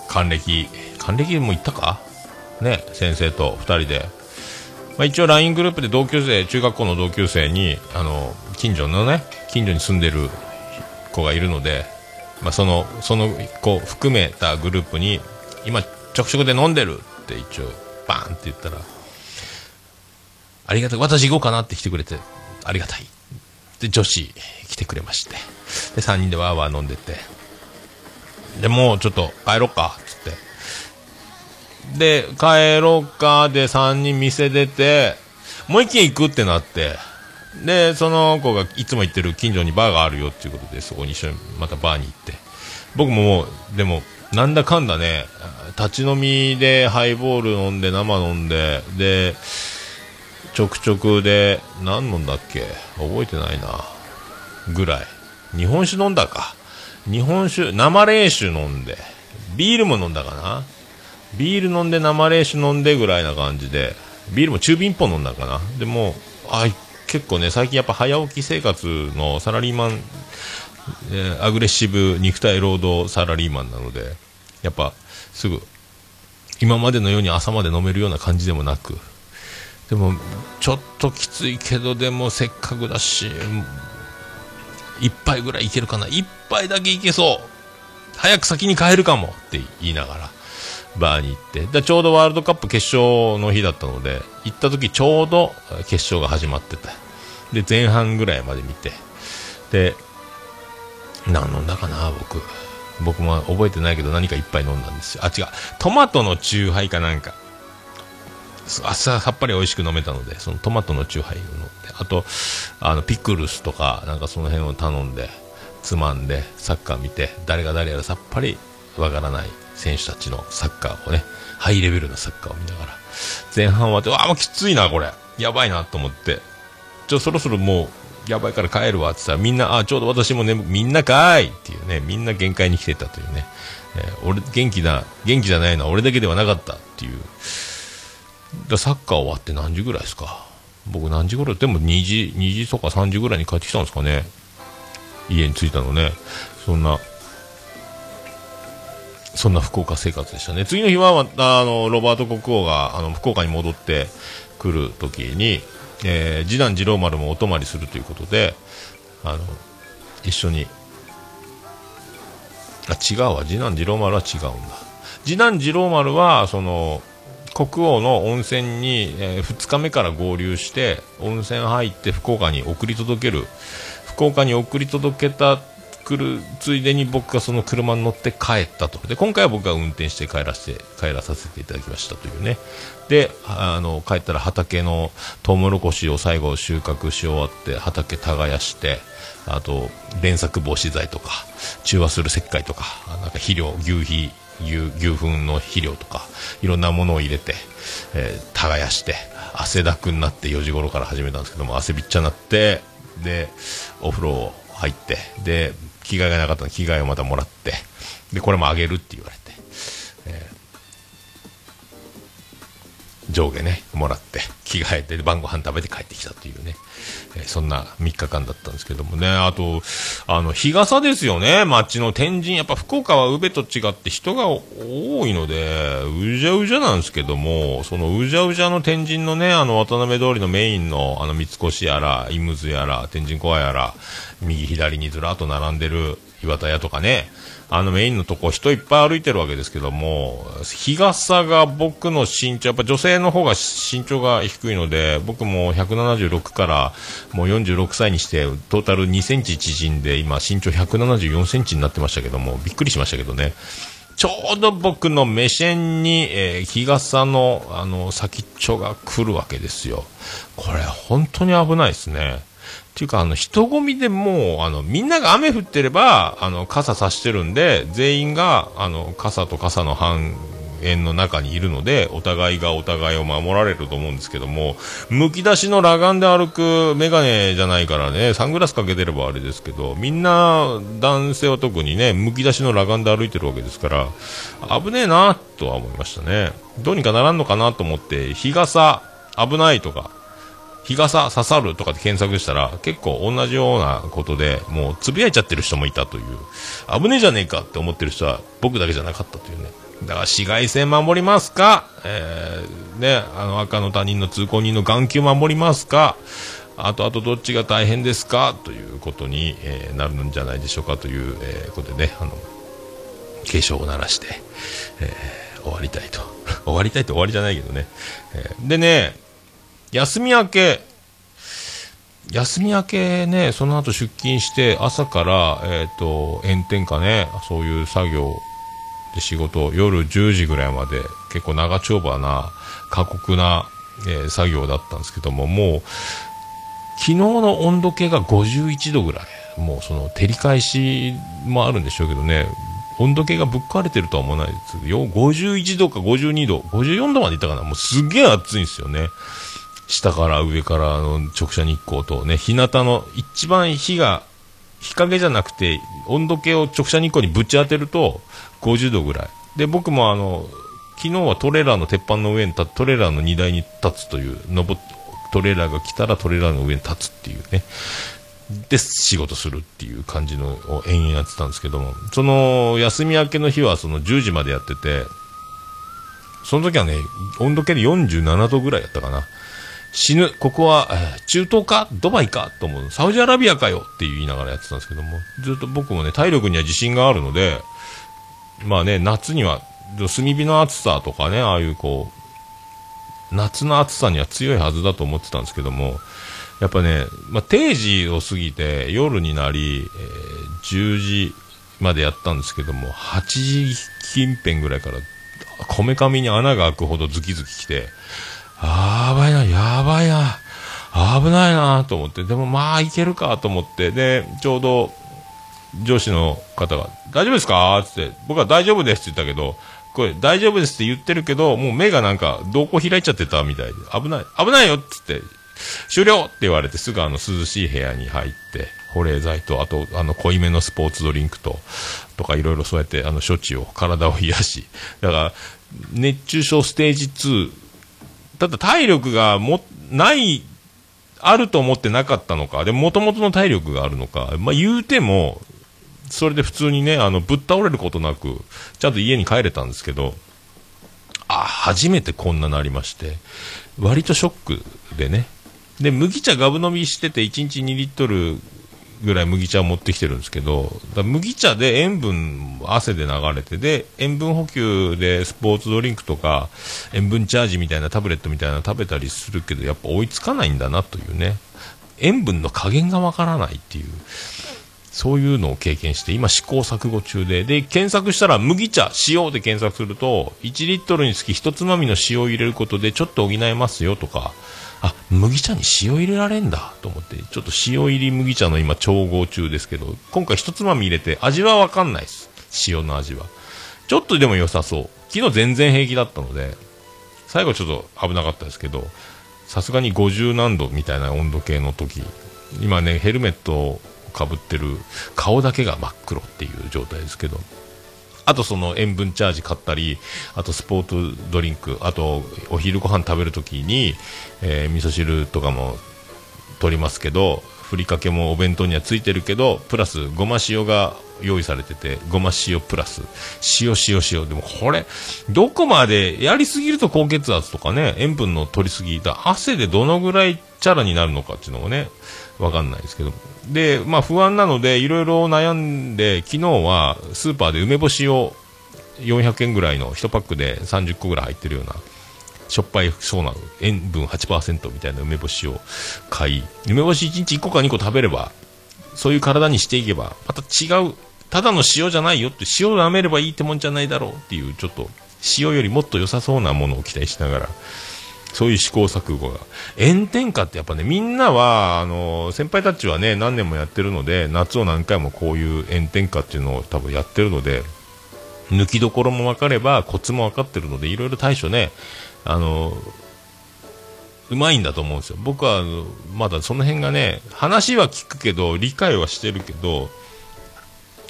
還暦、還暦も行ったか？ね、先生と二人で。まあ、一応 LINE グループで同級生、中学校の同級生に、あの、近所のね、近所に住んでる子がいるので、まあ、その、その子含めたグループに、今、ちょくちょくで飲んでるって一応、バーンって言ったら、ありがたい、私行こうかなって来てくれて、ありがたい。で、女子来てくれまして、で、3人でわーわー飲んでて、で、もうちょっと帰ろっかっ、つって。で、帰ろうかで3人店出て、もう一軒行くってなって、で、その子がいつも行ってる近所にバーがあるよっていうことで、そこに一緒にまたバーに行って。僕ももう、でも、なんだかんだね、立ち飲みでハイボール飲んで生飲んで、で、ち直直で何飲んだっけ？覚えてないな。ぐらい。日本酒飲んだか。日本酒生冷酒飲んで。ビールも飲んだかな。ビール飲んで生冷酒飲んでぐらいな感じで。ビールも中瓶一本飲んだかな。でもあ結構ね最近やっぱ早起き生活のサラリーマン、えーアグレッシブ肉体労働サラリーマンなのでやっぱすぐ今までのように朝まで飲めるような感じでもなく。でもちょっときついけどでもせっかくだし一杯ぐらいいけるかな。一杯だけいけそう。早く先に帰るかもって言いながら。バーに行って。でちょうどワールドカップ決勝の日だったので行った時ちょうど決勝が始まってたで前半ぐらいまで見て。で何飲んだかな僕。僕も覚えてないけど何か一杯飲んだんですよ。あ違う。トマトのチューハイかなんか。朝さっぱり美味しく飲めたのでそのトマトのチューハイを飲んで。あとあのピクルスとかなんかその辺を頼んでつまんでサッカー見て誰が誰やらさっぱりわからない選手たちのサッカーをねハイレベルなサッカーを見ながら前半終わってわあもうきついなこれ。やばいなと思って。ちょそろそろもうやばいから帰るわって言ったらみんなあちょうど私もねみんなかーいっていうねみんな限界に来てたというね、えー俺元気だ元気じゃないのは俺だけではなかったっていう。だサッカー終わって何時ぐらいですか？僕何時頃？でも2時2時とか3時ぐらいに帰ってきたんですかね。家に着いたのね。そんなそんな福岡生活でしたね。次の日はまたあのロバート国王があの福岡に戻ってくる時に、えー次男次郎丸もお泊まりするということであの一緒にあ違うわ。次男次郎丸は違うんだ。次男次郎丸はその国王の温泉に、え2日目から合流して温泉入って福岡に送り届ける。福岡に送り届けた来るついでに僕がその車に乗って帰ったと。で今回は僕が運転して帰らせて帰らさせていただきましたというね。であの帰ったら畑のトウモロコシを最後収穫し終わって畑耕してあと連作防止剤とか中和する石灰とかなんか肥料牛肥牛牛糞の肥料とかいろんなものを入れて、えー耕して汗だくになって4時頃から始めたんですけども汗びっちゃになってでお風呂を入ってで着替えがなかったので着替えをまたもらってでこれもあげるって言われ上下ねもらって着替えて晩ご飯食べて帰ってきたというね、えーそんな3日間だったんですけどもね。あとあの日傘ですよね。街の天神。やっぱ福岡は宇部と違って人が多いのでうじゃうじゃなんですけどもそのうじゃうじゃの天神のねあの渡辺通りのメインのあの三越やらイムズやら天神コアやら右左にずらっと並んでる岩田屋とかね。あのメインのとこ人いっぱい歩いてるわけですけども日傘が僕の身長やっぱ女性の方が身長が低いので僕も176からもう46歳にしてトータル2センチ縮んで今身長174センチになってましたけどもびっくりしましたけどね。ちょうど僕の目線に、えー日傘のあの先っちょが来るわけですよ。これ本当に危ないですね。ていうか、あの、人混みでもう、あの、みんなが雨降ってれば、あの、傘差してるんで、全員が、あの、傘と傘の半円の中にいるので、お互いがお互いを守られると思うんですけども、むき出しの裸眼で歩くメガネじゃないからね、サングラスかけてればあれですけど、みんな、男性は特にね、むき出しの裸眼で歩いてるわけですから、危ねえな、とは思いましたね。どうにかならんのかなと思って、日傘、危ないとか、日傘刺さるとかで検索したら結構同じようなことでもうつぶやいちゃってる人もいたという。危ねえじゃねえかって思ってる人は僕だけじゃなかったというね。だから紫外線守りますか、えーね、あの赤の他人の通行人の眼球守りますか？あとあとどっちが大変ですか？ということに、えーなるんじゃないでしょうかという、えーことでねあの警鐘を鳴らして、えー終わりたいと。[laughs] 終わりたいって終わりじゃないけどね、えーでね休み明け、休み明けね、その後出勤して、朝から、えっ、と、炎天下ね、そういう作業で仕事、夜10時ぐらいまで、結構長丁場な、過酷な、えー作業だったんですけども、もう、昨日の温度計が51度ぐらい。もうその照り返しもあるんでしょうけどね、温度計がぶっ壊れてるとは思わないですよ。51度か52度、54度までいったかな。もうすげえ暑いんですよね。下から上からの直射日光とね、日向の一番日が、日陰じゃなくて、温度計を直射日光にぶち当てると、50度ぐらい。で、僕もあの、昨日はトレーラーの鉄板の上に立つトレーラーの荷台に立つという、登トレーラーが来たらトレーラーの上に立つっていうね。で、仕事するっていう感じのを延々やってたんですけども、その、休み明けの日はその10時までやってて、その時はね、温度計で47度ぐらいやったかな。死ぬ。ここは、中東かドバイかと思う。サウジアラビアかよって言いながらやってたんですけども、ずっと僕もね、体力には自信があるので、まあね、夏には、炭火の暑さとかね、ああいうこう、夏の暑さには強いはずだと思ってたんですけども、やっぱね、まあ、定時を過ぎて夜になり、えー10時までやったんですけども、8時近辺ぐらいから、こめかみに穴が開くほどズキズキ来て、やばいな、やばいな、危ないなと思って、でもまあいけるかと思って、で、ちょうど上司の方が、大丈夫ですか？ってって、僕は大丈夫ですって言ったけど、これ大丈夫ですって言ってるけど、もう目がなんか、瞳孔開いちゃってたみたいで、危ない、危ないよっつって、終了って言われてすぐあの涼しい部屋に入って、保冷剤と、あと、あの、濃いめのスポーツドリンクと、とかいろいろそうやって、あの、処置を、体を癒し、だから、熱中症ステージ2、ただ体力がも、ない、あると思ってなかったのか、でも、もともとの体力があるのか、まあ、言うても、それで普通にね、あの、ぶっ倒れることなく、ちゃんと家に帰れたんですけど、あ、初めてこんななりまして、割とショックでね。で、麦茶ガブ飲みしてて1日2リットルぐらい麦茶を持ってきてるんですけど、だ麦茶で塩分、汗で流れて、で、塩分補給でスポーツドリンクとか、塩分チャージみたいなタブレットみたいなの食べたりするけど、やっぱ追いつかないんだなというね。塩分の加減がわからないっていう。そういうのを経験して、今試行錯誤中で、で、検索したら麦茶、塩で検索すると、1リットルにつき1つまみの塩を入れることでちょっと補えますよとか、あ、麦茶に塩入れられんだと思って、ちょっと塩入り麦茶の今調合中ですけど、今回1つまみ入れて味はわかんないです。塩の味は。ちょっとでも良さそう。昨日全然平気だったので、最後ちょっと危なかったですけど、さすがに50何度みたいな温度計の時、今ね、ヘルメットをかぶってる顔だけが真っ黒っていう状態ですけど、あとその塩分チャージ買ったり、あとスポーツドリンク、あとお昼ご飯食べるときに、えー味噌汁とかも取りますけど、ふりかけもお弁当にはついてるけど、プラスごま塩が用意されてて、ごま塩プラス、塩塩塩。でもこれ、どこまでやりすぎると高血圧とかね、塩分の取りすぎ、だ汗でどのぐらいチャラになるのかっていうのもね、わかんないですけど。で、まあ不安なので、いろいろ悩んで、昨日はスーパーで梅干しを400円ぐらいの1パックで30個ぐらい入ってるような、しょっぱいそうな塩分8%みたいな梅干しを買い、梅干し1日1個か2個食べれば、そういう体にしていけば、また違う、ただの塩じゃないよって、塩を舐めればいいってもんじゃないだろうっていう、ちょっと、塩よりもっと良さそうなものを期待しながら、そういう試行錯誤が。炎天下ってやっぱね、みんなは、あの、先輩たちはね、何年もやってるので、夏を何回もこういう炎天下っていうのを多分やってるので、抜きどころも分かれば、コツも分かってるので、いろいろ対処ね、あの、うまいんだと思うんですよ。僕は、まだその辺がね、話は聞くけど、理解はしてるけど、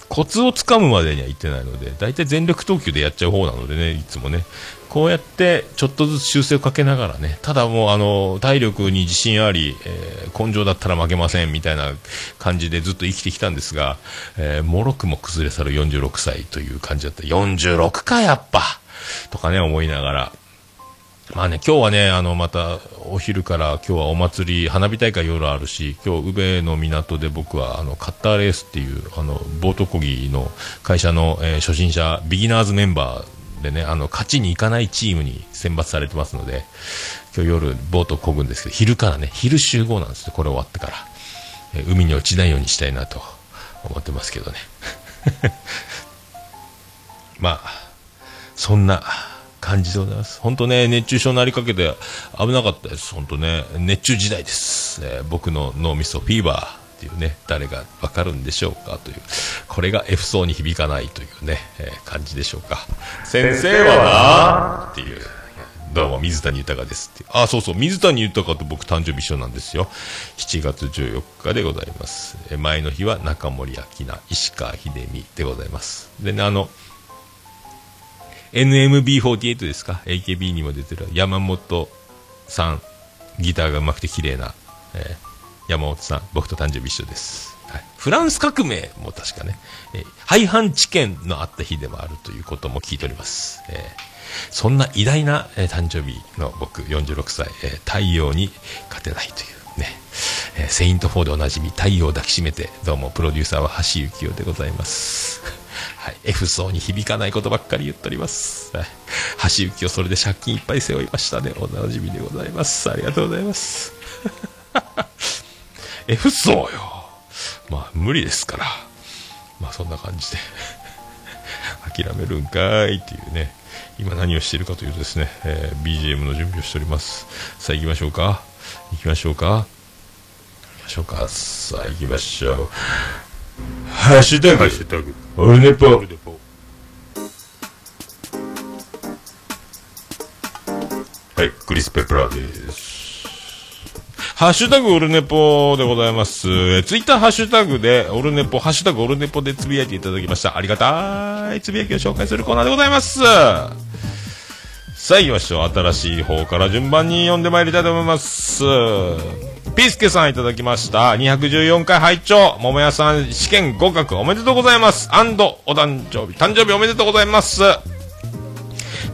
コツをつかむまでには行ってないので、大体全力投球でやっちゃう方なのでね、いつもね。こうやって、ちょっとずつ修正をかけながらね、ただもう、あの、体力に自信あり、えー根性だったら負けません、みたいな感じでずっと生きてきたんですが、えー、もろくも崩れ去る46歳という感じだった。46か、やっぱとかね、思いながら。まあね、今日はね、あの、また、お昼から今日はお祭り、花火大会夜あるし、今日、宇部の港で僕は、あの、カッターレースっていう、あの、ボート漕ぎの会社の、えー初心者、ビギナーズメンバーでね、あの、勝ちに行かないチームに選抜されてますので、今日夜、ボートを漕ぐんですけど、昼からね、昼集合なんですよ、これ終わってから。え海に落ちないようにしたいなと思ってますけどね。[laughs] まあ、そんな感じでございます。本当ね、熱中症になりかけて危なかったです。本当ね、熱中時代です。えー僕の脳みそフィーバーっていうね、誰がわかるんでしょうかという、これが F 層に響かないというね、えー感じでしょうか。先生はなっていう、どうも、水谷豊ですって。あ、そうそう、水谷豊と僕誕生日一緒なんですよ。7月14日でございます。え前の日は中森明菜、石川秀美でございます。でね、あの、NMB48 ですか ?AKB にも出てる山本さん、ギターが上手くて綺麗な、えー山本さん、僕と誕生日一緒です。はい、フランス革命も確かね、えー廃藩置県のあった日でもあるということも聞いております。えーそんな偉大な、えー誕生日の僕46歳、えー太陽に勝てないというね、えーセイント4でおなじみ太陽を抱きしめて、どうもプロデューサーは橋幸夫でございます。[laughs] はい、F 層に響かないことばっかり言っております。はい、橋幸夫それで借金いっぱい背負いましたね。おなじみでございます。ありがとうございます。[laughs] F 層よ。まあ無理ですから。まあそんな感じで。[laughs] 諦めるんかいっていうね、今何をしているかというとですね、えー BGM の準備をしております。さあ行きましょうか。行きましょうか。行きましょうか。さあ行きましょう。ハッシュタグ、ハッシュタグ、オルネポ。はい、クリス・ペプラーです。ハッシュタグオルネポでございます。えーツイッターハッシュタグでオルネポ、ハッシュタグオルネポでつぶやいていただきました。ありがたいつぶやきを紹介するコーナーでございます。さあ行きましょう。新しい方から順番に読んでまいりたいと思います。ピースケさんいただきました。214回拝聴桃屋さん試験合格おめでとうございます。お誕生日、誕生日おめでとうございます。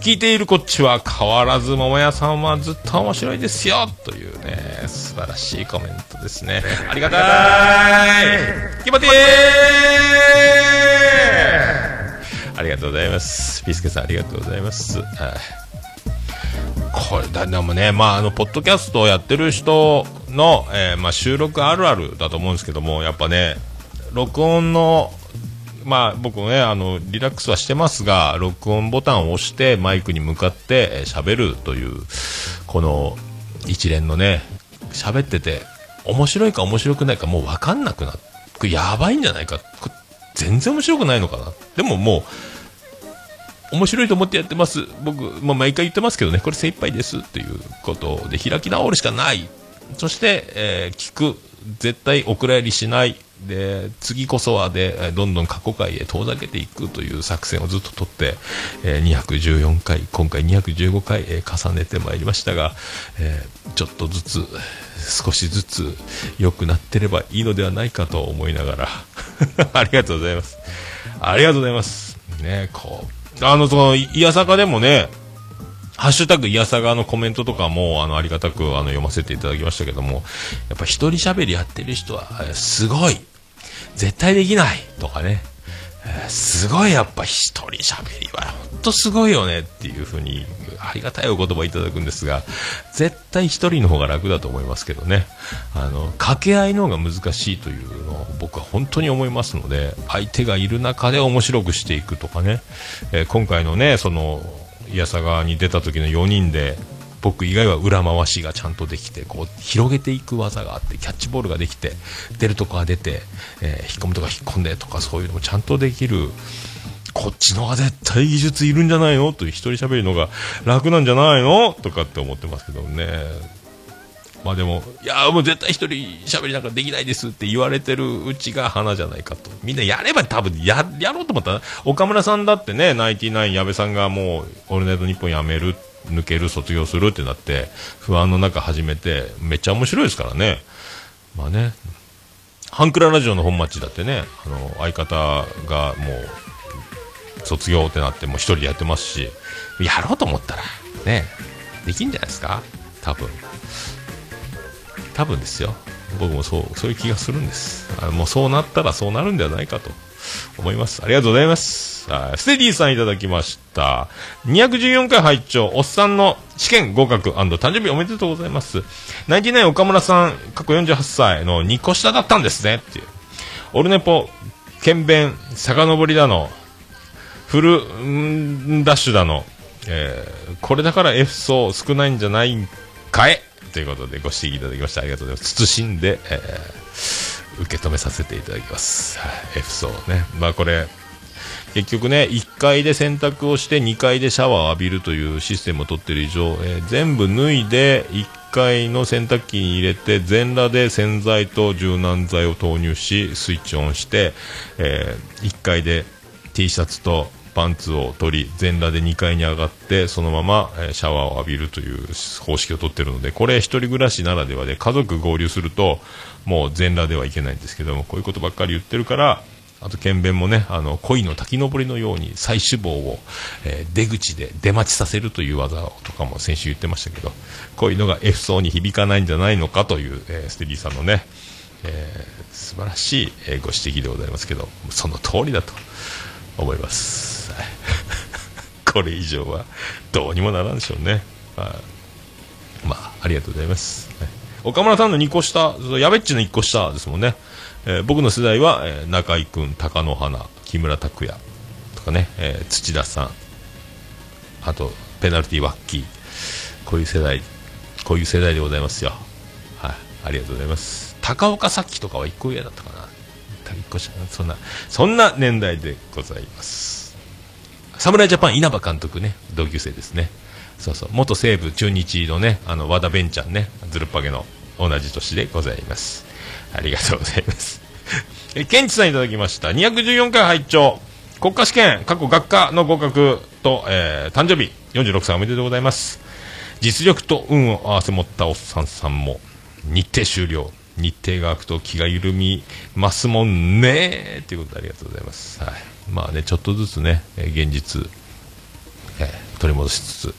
聞いているこっちは変わらず桃屋さんはずっと面白いですよというね素晴らしいコメントですね。ありがたい。気持ちいいありがとうございます。ピースケさんありがとうございます。はいこれだでもね、まあ、あのポッドキャストをやってる人の、えーまあ、収録あるあるだと思うんですけどもやっぱね録音のまあ僕もね、あの、リラックスはしてますが、録音ボタンを押してマイクに向かってえー喋るという、この一連のね、喋ってて、面白いか面白くないかもう分かんなくなっこれやばいんじゃないか。全然面白くないのかな。でももう、面白いと思ってやってます。僕、まあ、毎回言ってますけどね、これ精一杯ですっていうことで開き直るしかない。そして、えー聞く。絶対お蔵入りしない。で、次こそはで、どんどん過去回へ遠ざけていくという作戦をずっと取って、えー214回、今回215回、えー重ねてまいりましたが、えーちょっとずつ、少しずつ良くなってればいいのではないかと思いながら、[laughs] ありがとうございます。ありがとうございます。ね、こう、あの、その、いやさかでもね、ハッシュタグいやさがのコメントとかも、あの、ありがたく、あの、読ませていただきましたけども、やっぱ一人喋りやってる人は、すごい。絶対できない。とかね、えすごい。やっぱ一人喋りは、ほんとすごいよね。っていうふうに、ありがたいお言葉いただくんですが、絶対一人の方が楽だと思いますけどね、あの、掛け合いの方が難しいというのを僕は本当に思いますので、相手がいる中で面白くしていくとかね、えー今回のね、その、いやさがに出た時の4人で、僕以外は裏回しがちゃんとできて、こう、広げていく技があって、キャッチボールができて、出るとこは出て、えー引っ込むとか引っ込んでとか、そういうのもちゃんとできる、こっちのは絶対技術いるんじゃないの？という一人喋りのが楽なんじゃないの？とかって思ってますけどね。まあでも、いやもう絶対一人喋りなんかできないですって言われてるうちが花じゃないかと。みんなやれば多分や、やろうと思ったら、岡村さんだってね、ナインティナイン矢部さんがもう、オールナイトニッポン辞める、抜ける、卒業するってなって、不安の中始めて、めっちゃ面白いですからね。まあね、ハンクララジオの本町だってね、あの、相方がもう、卒業ってなってもう一人でやってますし、やろうと思ったら、ね、できんじゃないですか？多分。多分ですよ。僕もそう、そういう気がするんです。あもうそうなったらそうなるんではないかと思います。ありがとうございます。ステディさんいただきました。214回拝聴おっさんの試験合格誕生日おめでとうございます。ナインティナイン岡村さん、過去48歳の2個下だったんですね。っていう。オルネポ、剣弁、遡りだの、フルダッシュだの、えーこれだから F 層少ないんじゃないんかえということでご指摘いただきましてありがとうございます。慎んで、えー受け止めさせていただきます。はい F 層ね。まあこれ、結局ね、1階で洗濯をして2階でシャワーを浴びるというシステムを取っている以上、えー全部脱いで1階の洗濯機に入れて全裸で洗剤と柔軟剤を投入しスイッチオンして、え1階で T シャツとパンツを取り全裸で2階に上がってそのまま、えシャワーを浴びるという方式をとっているのでこれ一人暮らしならではで家族合流するともう全裸ではいけないんですけどもこういうことばっかり言ってるからあと検便もねあの恋の滝登りのように再脂肪を、え出口で出待ちさせるという技とかも先週言ってましたけどこういうのが F 層に響かないんじゃないのかという、えステディさんのね、えー素晴らしい、えご指摘でございますけどその通りだと。思います。はい [laughs] これ以上はどうにもならんでしょうね。はいまあ、ありがとうございます。岡村さんの2個下、やべっちの1個下ですもんね。えー僕の世代は、えー中居君、貴乃花、木村拓哉とかね、えー土田さん、あと、ペナルティワッキー、こういう世代、こういう世代でございますよ。はい、ありがとうございます。高岡早紀とかは1個上だったかな。そんな、そんな年代でございます。侍ジャパン稲葉監督ね、同級生ですね。そうそう、元西武中日のね、あの、和田弁ちゃんね、ずるっぱげの同じ年でございます。ありがとうございます。[laughs] え、ケンチさんいただきました。214回拝聴国家試験、過去学科の合格と、えー誕生日、46歳おめでとうございます。実力と運を合わせ持ったおっさんさんも、日程終了。日程が空くと気が緩みますもんねということでありがとうございます。はい。まあね、ちょっとずつね、現実、えー取り戻しつつ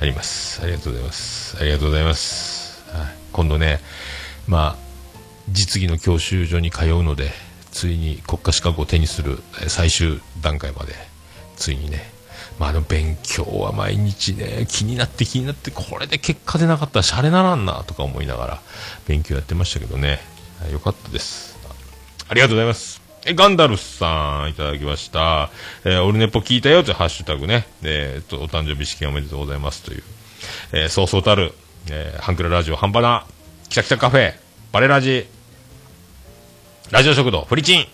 あります。ありがとうございます。ありがとうございます。はい、今度ね、まあ、実技の教習所に通うので、ついに国家資格を手にする最終段階まで、ついにね、まあ、あの勉強は毎日ね、気になって気になって、これで結果出なかったらシャレならんなとか思いながら勉強やってましたけどね、はいよかったです。ありがとうございます。え、ガンダルスさん、いただきました。えーオルネポ聞いたよというハッシュタグね。えーと、お誕生日試験おめでとうございますという。えーそうそうたる、えーハンクララジオ、ハンバナ、キタキタカフェ、バレラジ、ラジオ食堂、フリチン、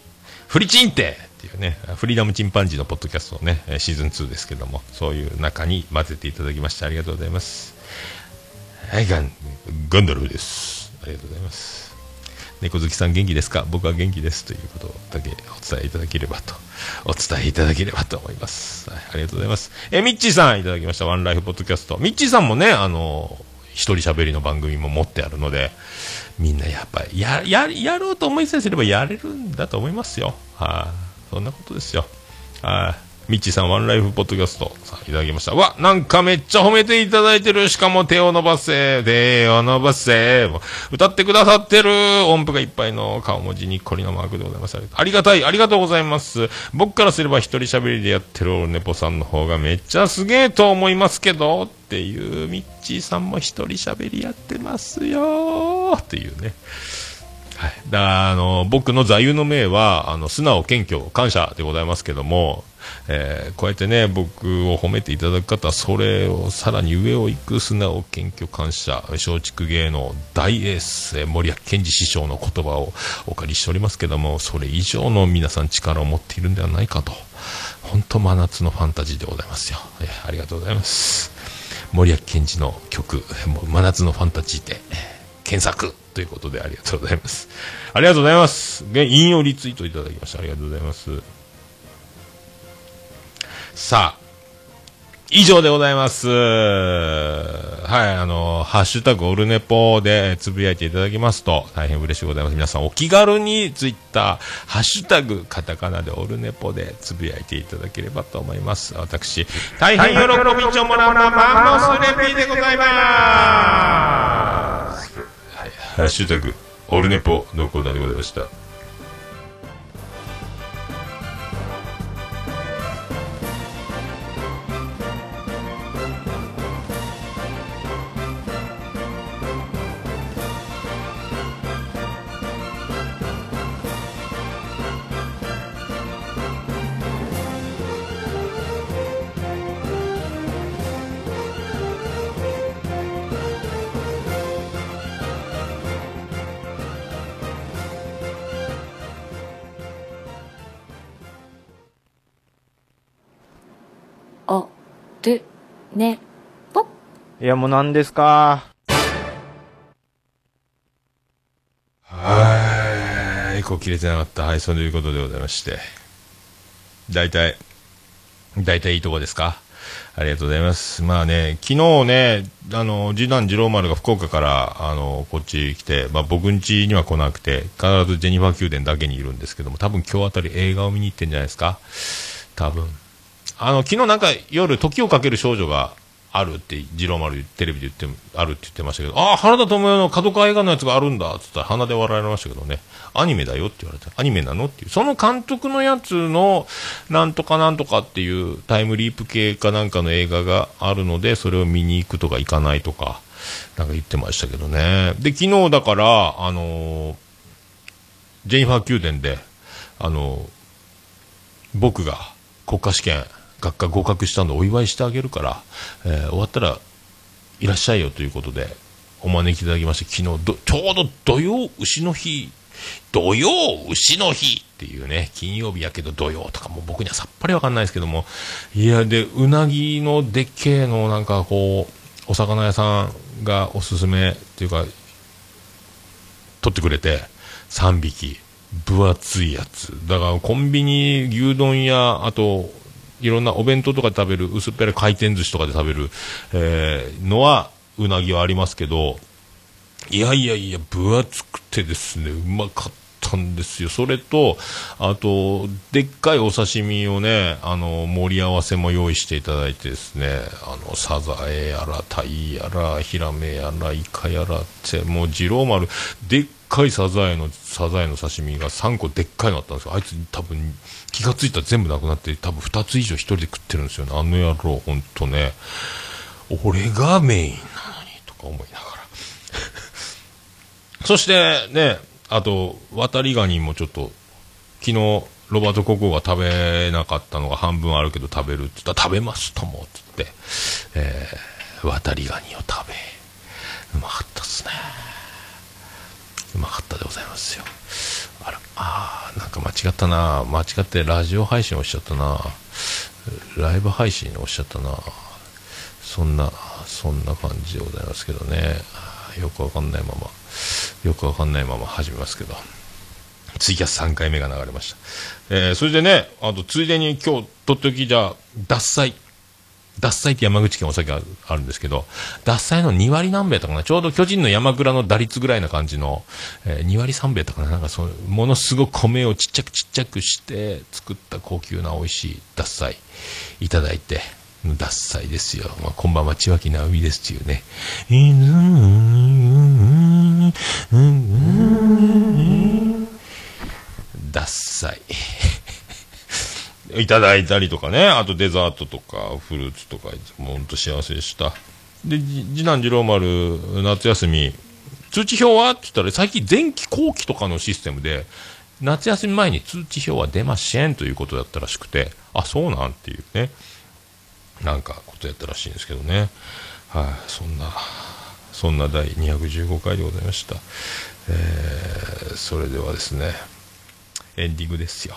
フリチンってっていうね、フリーダムチンパンジーのポッドキャストをね、シーズン2ですけども、そういう中に混ぜていただきましてありがとうございます。はい、ガン、ガンダルフです。ありがとうございます。猫好きさん元気ですか？僕は元気ですということだけお伝えいただければと、お伝えいただければと思います。はい、ありがとうございます。え、ミッチーさんいただきました。ワンライフポッドキャスト。ミッチーさんもね、あの、一人喋りの番組も持ってあるので、みんなやっぱり、や、や、やろうと思いさえすればやれるんだと思いますよ。はい、そんなことですよ。はい、ミッチーさん、ワンライフポッドキャストさんいただきました。わ、なんかめっちゃ褒めていただいてる。しかも手を伸ばせ、手を伸ばせ。歌ってくださってる。音符がいっぱいの顔文字にっこりのマークでございます。ありがたい。ありがとうございます。僕からすれば一人喋りでやってるオルネポさんの方がめっちゃすげえと思いますけど、っていう、ミッチーさんも一人喋りやってますよっていうね。はい、だからあの僕の座右の銘はあの素直、謙虚、感謝でございますけども、えーこうやってね僕を褒めていただく方はそれをさらに上を行く素直、謙虚、感謝松竹芸能大エース森脇健児師匠の言葉をお借りしておりますけどもそれ以上の皆さん力を持っているんではないかと本当真夏のファンタジーでございますよ、えーありがとうございます。森脇健児の曲「真夏のファンタジー」で。検索ということでありがとうございます。ありがとうございます。で引用リツイートいただきました。ありがとうございます。さあ、以上でございます。はい、あの、ハッシュタグオルネポでつぶやいていただきますと大変嬉しいございます。皆さんお気軽にツイッター、ハッシュタグカタカナでオルネポでつぶやいていただければと思います。私、大変喜びちょもらうなマンモスレピーでございます。はい、ハッシュタグオルネポのコーナーでございました。ね、ぽ。いや、もう何ですか？はい、こう切れてなかった。はい、そういうことでございまして。大体、大体いいとこですか？ありがとうございます。まあね、昨日ね、あの、次男次郎丸が福岡から、あの、こっち来て、まあ僕ん家には来なくて、必ずジェニファー宮殿だけにいるんですけども、多分今日あたり映画を見に行ってんじゃないですか？多分。あの、昨日なんか夜、時をかける少女があるって、次郎丸テレビで言って、あるって言ってましたけど、ああ、原田知世の角川映画のやつがあるんだって言ったら鼻で笑われましたけどね、アニメだよって言われて、アニメなのっていう、その監督のやつの、なんとかなんとかっていうタイムリープ系かなんかの映画があるので、それを見に行くとか行かないとか、なんか言ってましたけどね。で、昨日だから、あのージェニファー宮殿で、あのー僕が国家試験学科合格したんでお祝いしてあげるから、えー終わったらいらっしゃいよということでお招きいただきまして昨日どちょうど土曜牛の日土曜牛の日っていうね金曜日やけど土曜とかも僕にはさっぱりわかんないですけどもいやでうなぎのでっけえのなんかこうお魚屋さんがおすすめっていうか取ってくれて3匹分厚いやつ。だからコンビニ牛丼やあといろんなお弁当とかで食べる薄っぺらい回転寿司とかで食べる、えーのはうなぎはありますけどいやいやいや分厚くてですねうまかったんですよ。それとあとでっかいお刺身をねあの盛り合わせも用意していただいてですねあのサザエやらタイやらヒラメやらイカやらってもう二郎丸でっかいサザエのサザエの刺身が3個でっかいのあったんですよ。あいつ多分気がついたら全部なくなって多分2つ以上1人で食ってるんですよね。あの野郎本当ね。俺がメインなのにとか思いながら。[laughs] そしてね、あと、渡りガニもちょっと、昨日、ロバート国王が食べなかったのが半分あるけど食べるって言ったら食べますともっ、つって、えー、渡りガニを食べ、うまかったっすね。うまかったでございますよ。あら、あ、なんか間違ったな。間違ってラジオ配信をしちゃったな。ライブ配信をしゃったな。そんな、そんな感じでございますけどね。よくわかんないまま、よくわかんないまま始めますけど。ツイキャス3回目が流れました。えー、それでね、あと、ついでに今日、とっておきじゃあ、脱菜。脱菜って山口県お酒あるんですけど、脱菜の2割何米やったかな、ちょうど巨人の山倉の打率ぐらいな感じの、えー2割3米やったかな、なんかそう、ものすごく米をちっちゃくちっちゃくして作った高級な美味しい脱菜いただいて、脱菜ですよ。まあ、こんばんは、千脇直美ですっていうね。脱菜。[laughs] いただいたりとかね、あとデザートとかフルーツとか、もう本当幸せでした。で、次男次郎丸、夏休み、通知表は？って言ったら、最近前期後期とかのシステムで、夏休み前に通知表は出ませんということだったらしくて、あ、そうなんっていうね、なんかことやったらしいんですけどね。はい、そんな、そんな第215回でございました。えー、それではですね、エンディングですよ。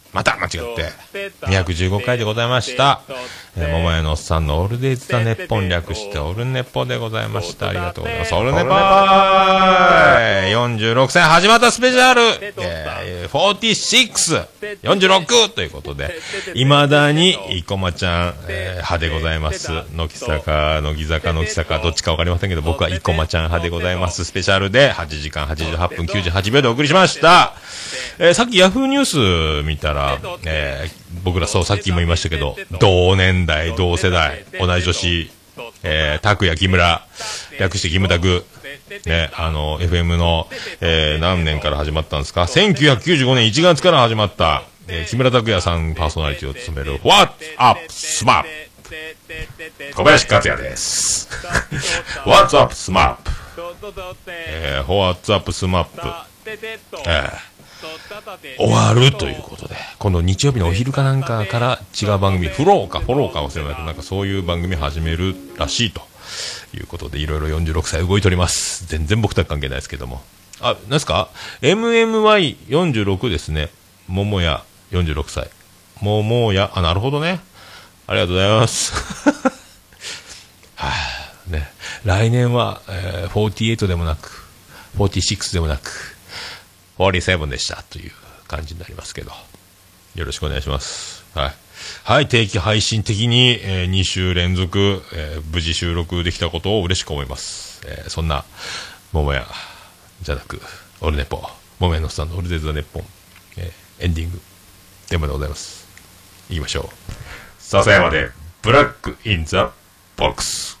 また間違って、215回でございました。えー、桃屋のおっさんのオールデイズ・ザ・ネッポン略してオルネポでございました。ありがとうございます。オルネポー46戦始まったスペシャル、えー、46、46ということで、未だに、生駒ちゃん、えー、派でございます。乃木坂、乃木坂、乃木坂、どっちかわかりませんけど、僕は生駒ちゃん派でございます。スペシャルで、8時間88分98秒でお送りしました。えー、さっきヤフーニュース見たら、えー、僕らそうさっきも言いましたけど、同年代、同世代、同じ年、えー、拓也、木村、略してキムタク、ね、あの、FM の、えー、何年から始まったんですか ?1995 年1月から始まった、えー、木村拓哉さんパーソナリティを務める、What Up SMAP! 小林克也です。[laughs] What's Up SMAP! えー、What's Up SMAP! えー、終わるということで、この日曜日のお昼かなんかから違う番組、フローかフォローか忘れましたなんかそういう番組始めるらしいということで、いろいろ46歳動いております。全然僕とは関係ないですけども。あ、なんですか ?MMY46 ですね。桃屋46歳。桃屋、あ、なるほどね。ありがとうございます。[laughs] はあ、ね。来年は、えー48でもなく、46でもなく、47でしたという感じになりますけど。よろしくお願いします。はい。はい、定期配信的に、え2週連続、えー無事収録できたことを嬉しく思います。えーそんな、桃屋じゃなく、オルネポ、桃屋のさんのオルデザネッポン、えーエンディング、テーマでございます。行きましょう。笹山で、ブラックインザボックス。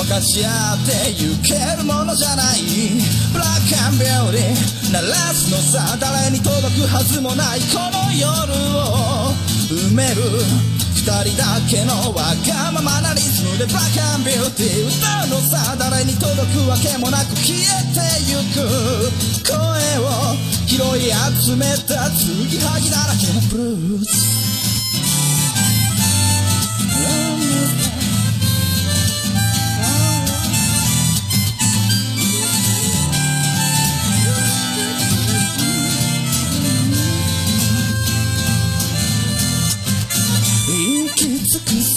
分かち合ってゆけるものじゃない。ブラックアンビューティー鳴らすのさ誰に届くはずもないこの夜を埋める二人だけのわがままなリズムでブラックアンビューティー歌うのさ誰に届くわけもなく消えてゆく。声を拾い集めた継ぎはぎだらけのブルース。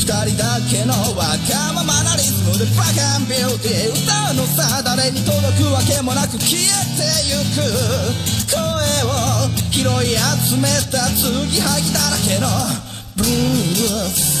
二人だけのわがままなリズムでブラックアンビューティー歌うのさ誰に届くわけもなく消えてゆく声を拾い集めた継ぎはぎだらけのブルース。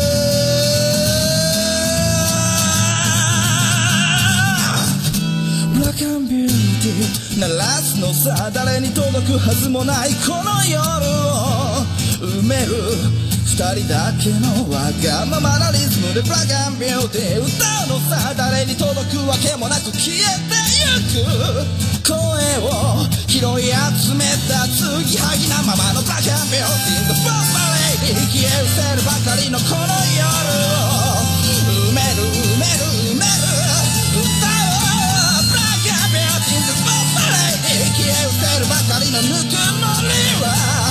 ラックアンビューティー鳴らすのさ誰に届くはずもないこの夜を埋める二人だけのわがままなリズムでブラックアンビューティー歌うのさ誰に届くわけもなく消えてゆく声を拾い集めた継ぎはぎなままのブラックアンビューティー The Bomb Lady 消え失せるばかりのこの夜をばかりのぬくもりは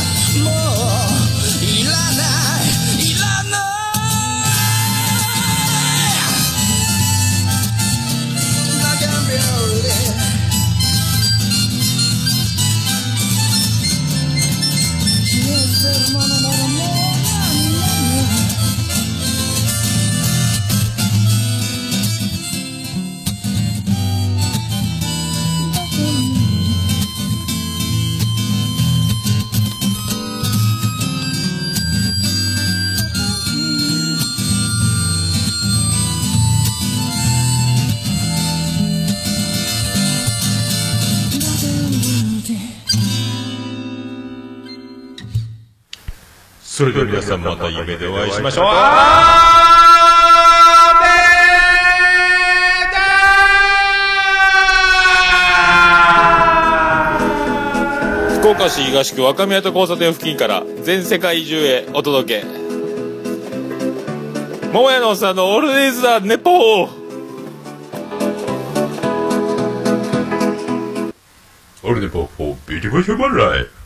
それでは皆さんまた夢でお会いしましょう。福岡市東区若宮と交差点付近から全世界中へお届け桃屋のおっさんのオールディーズ・ザ・ネポー俺でポッポ、ビリバシャバライ。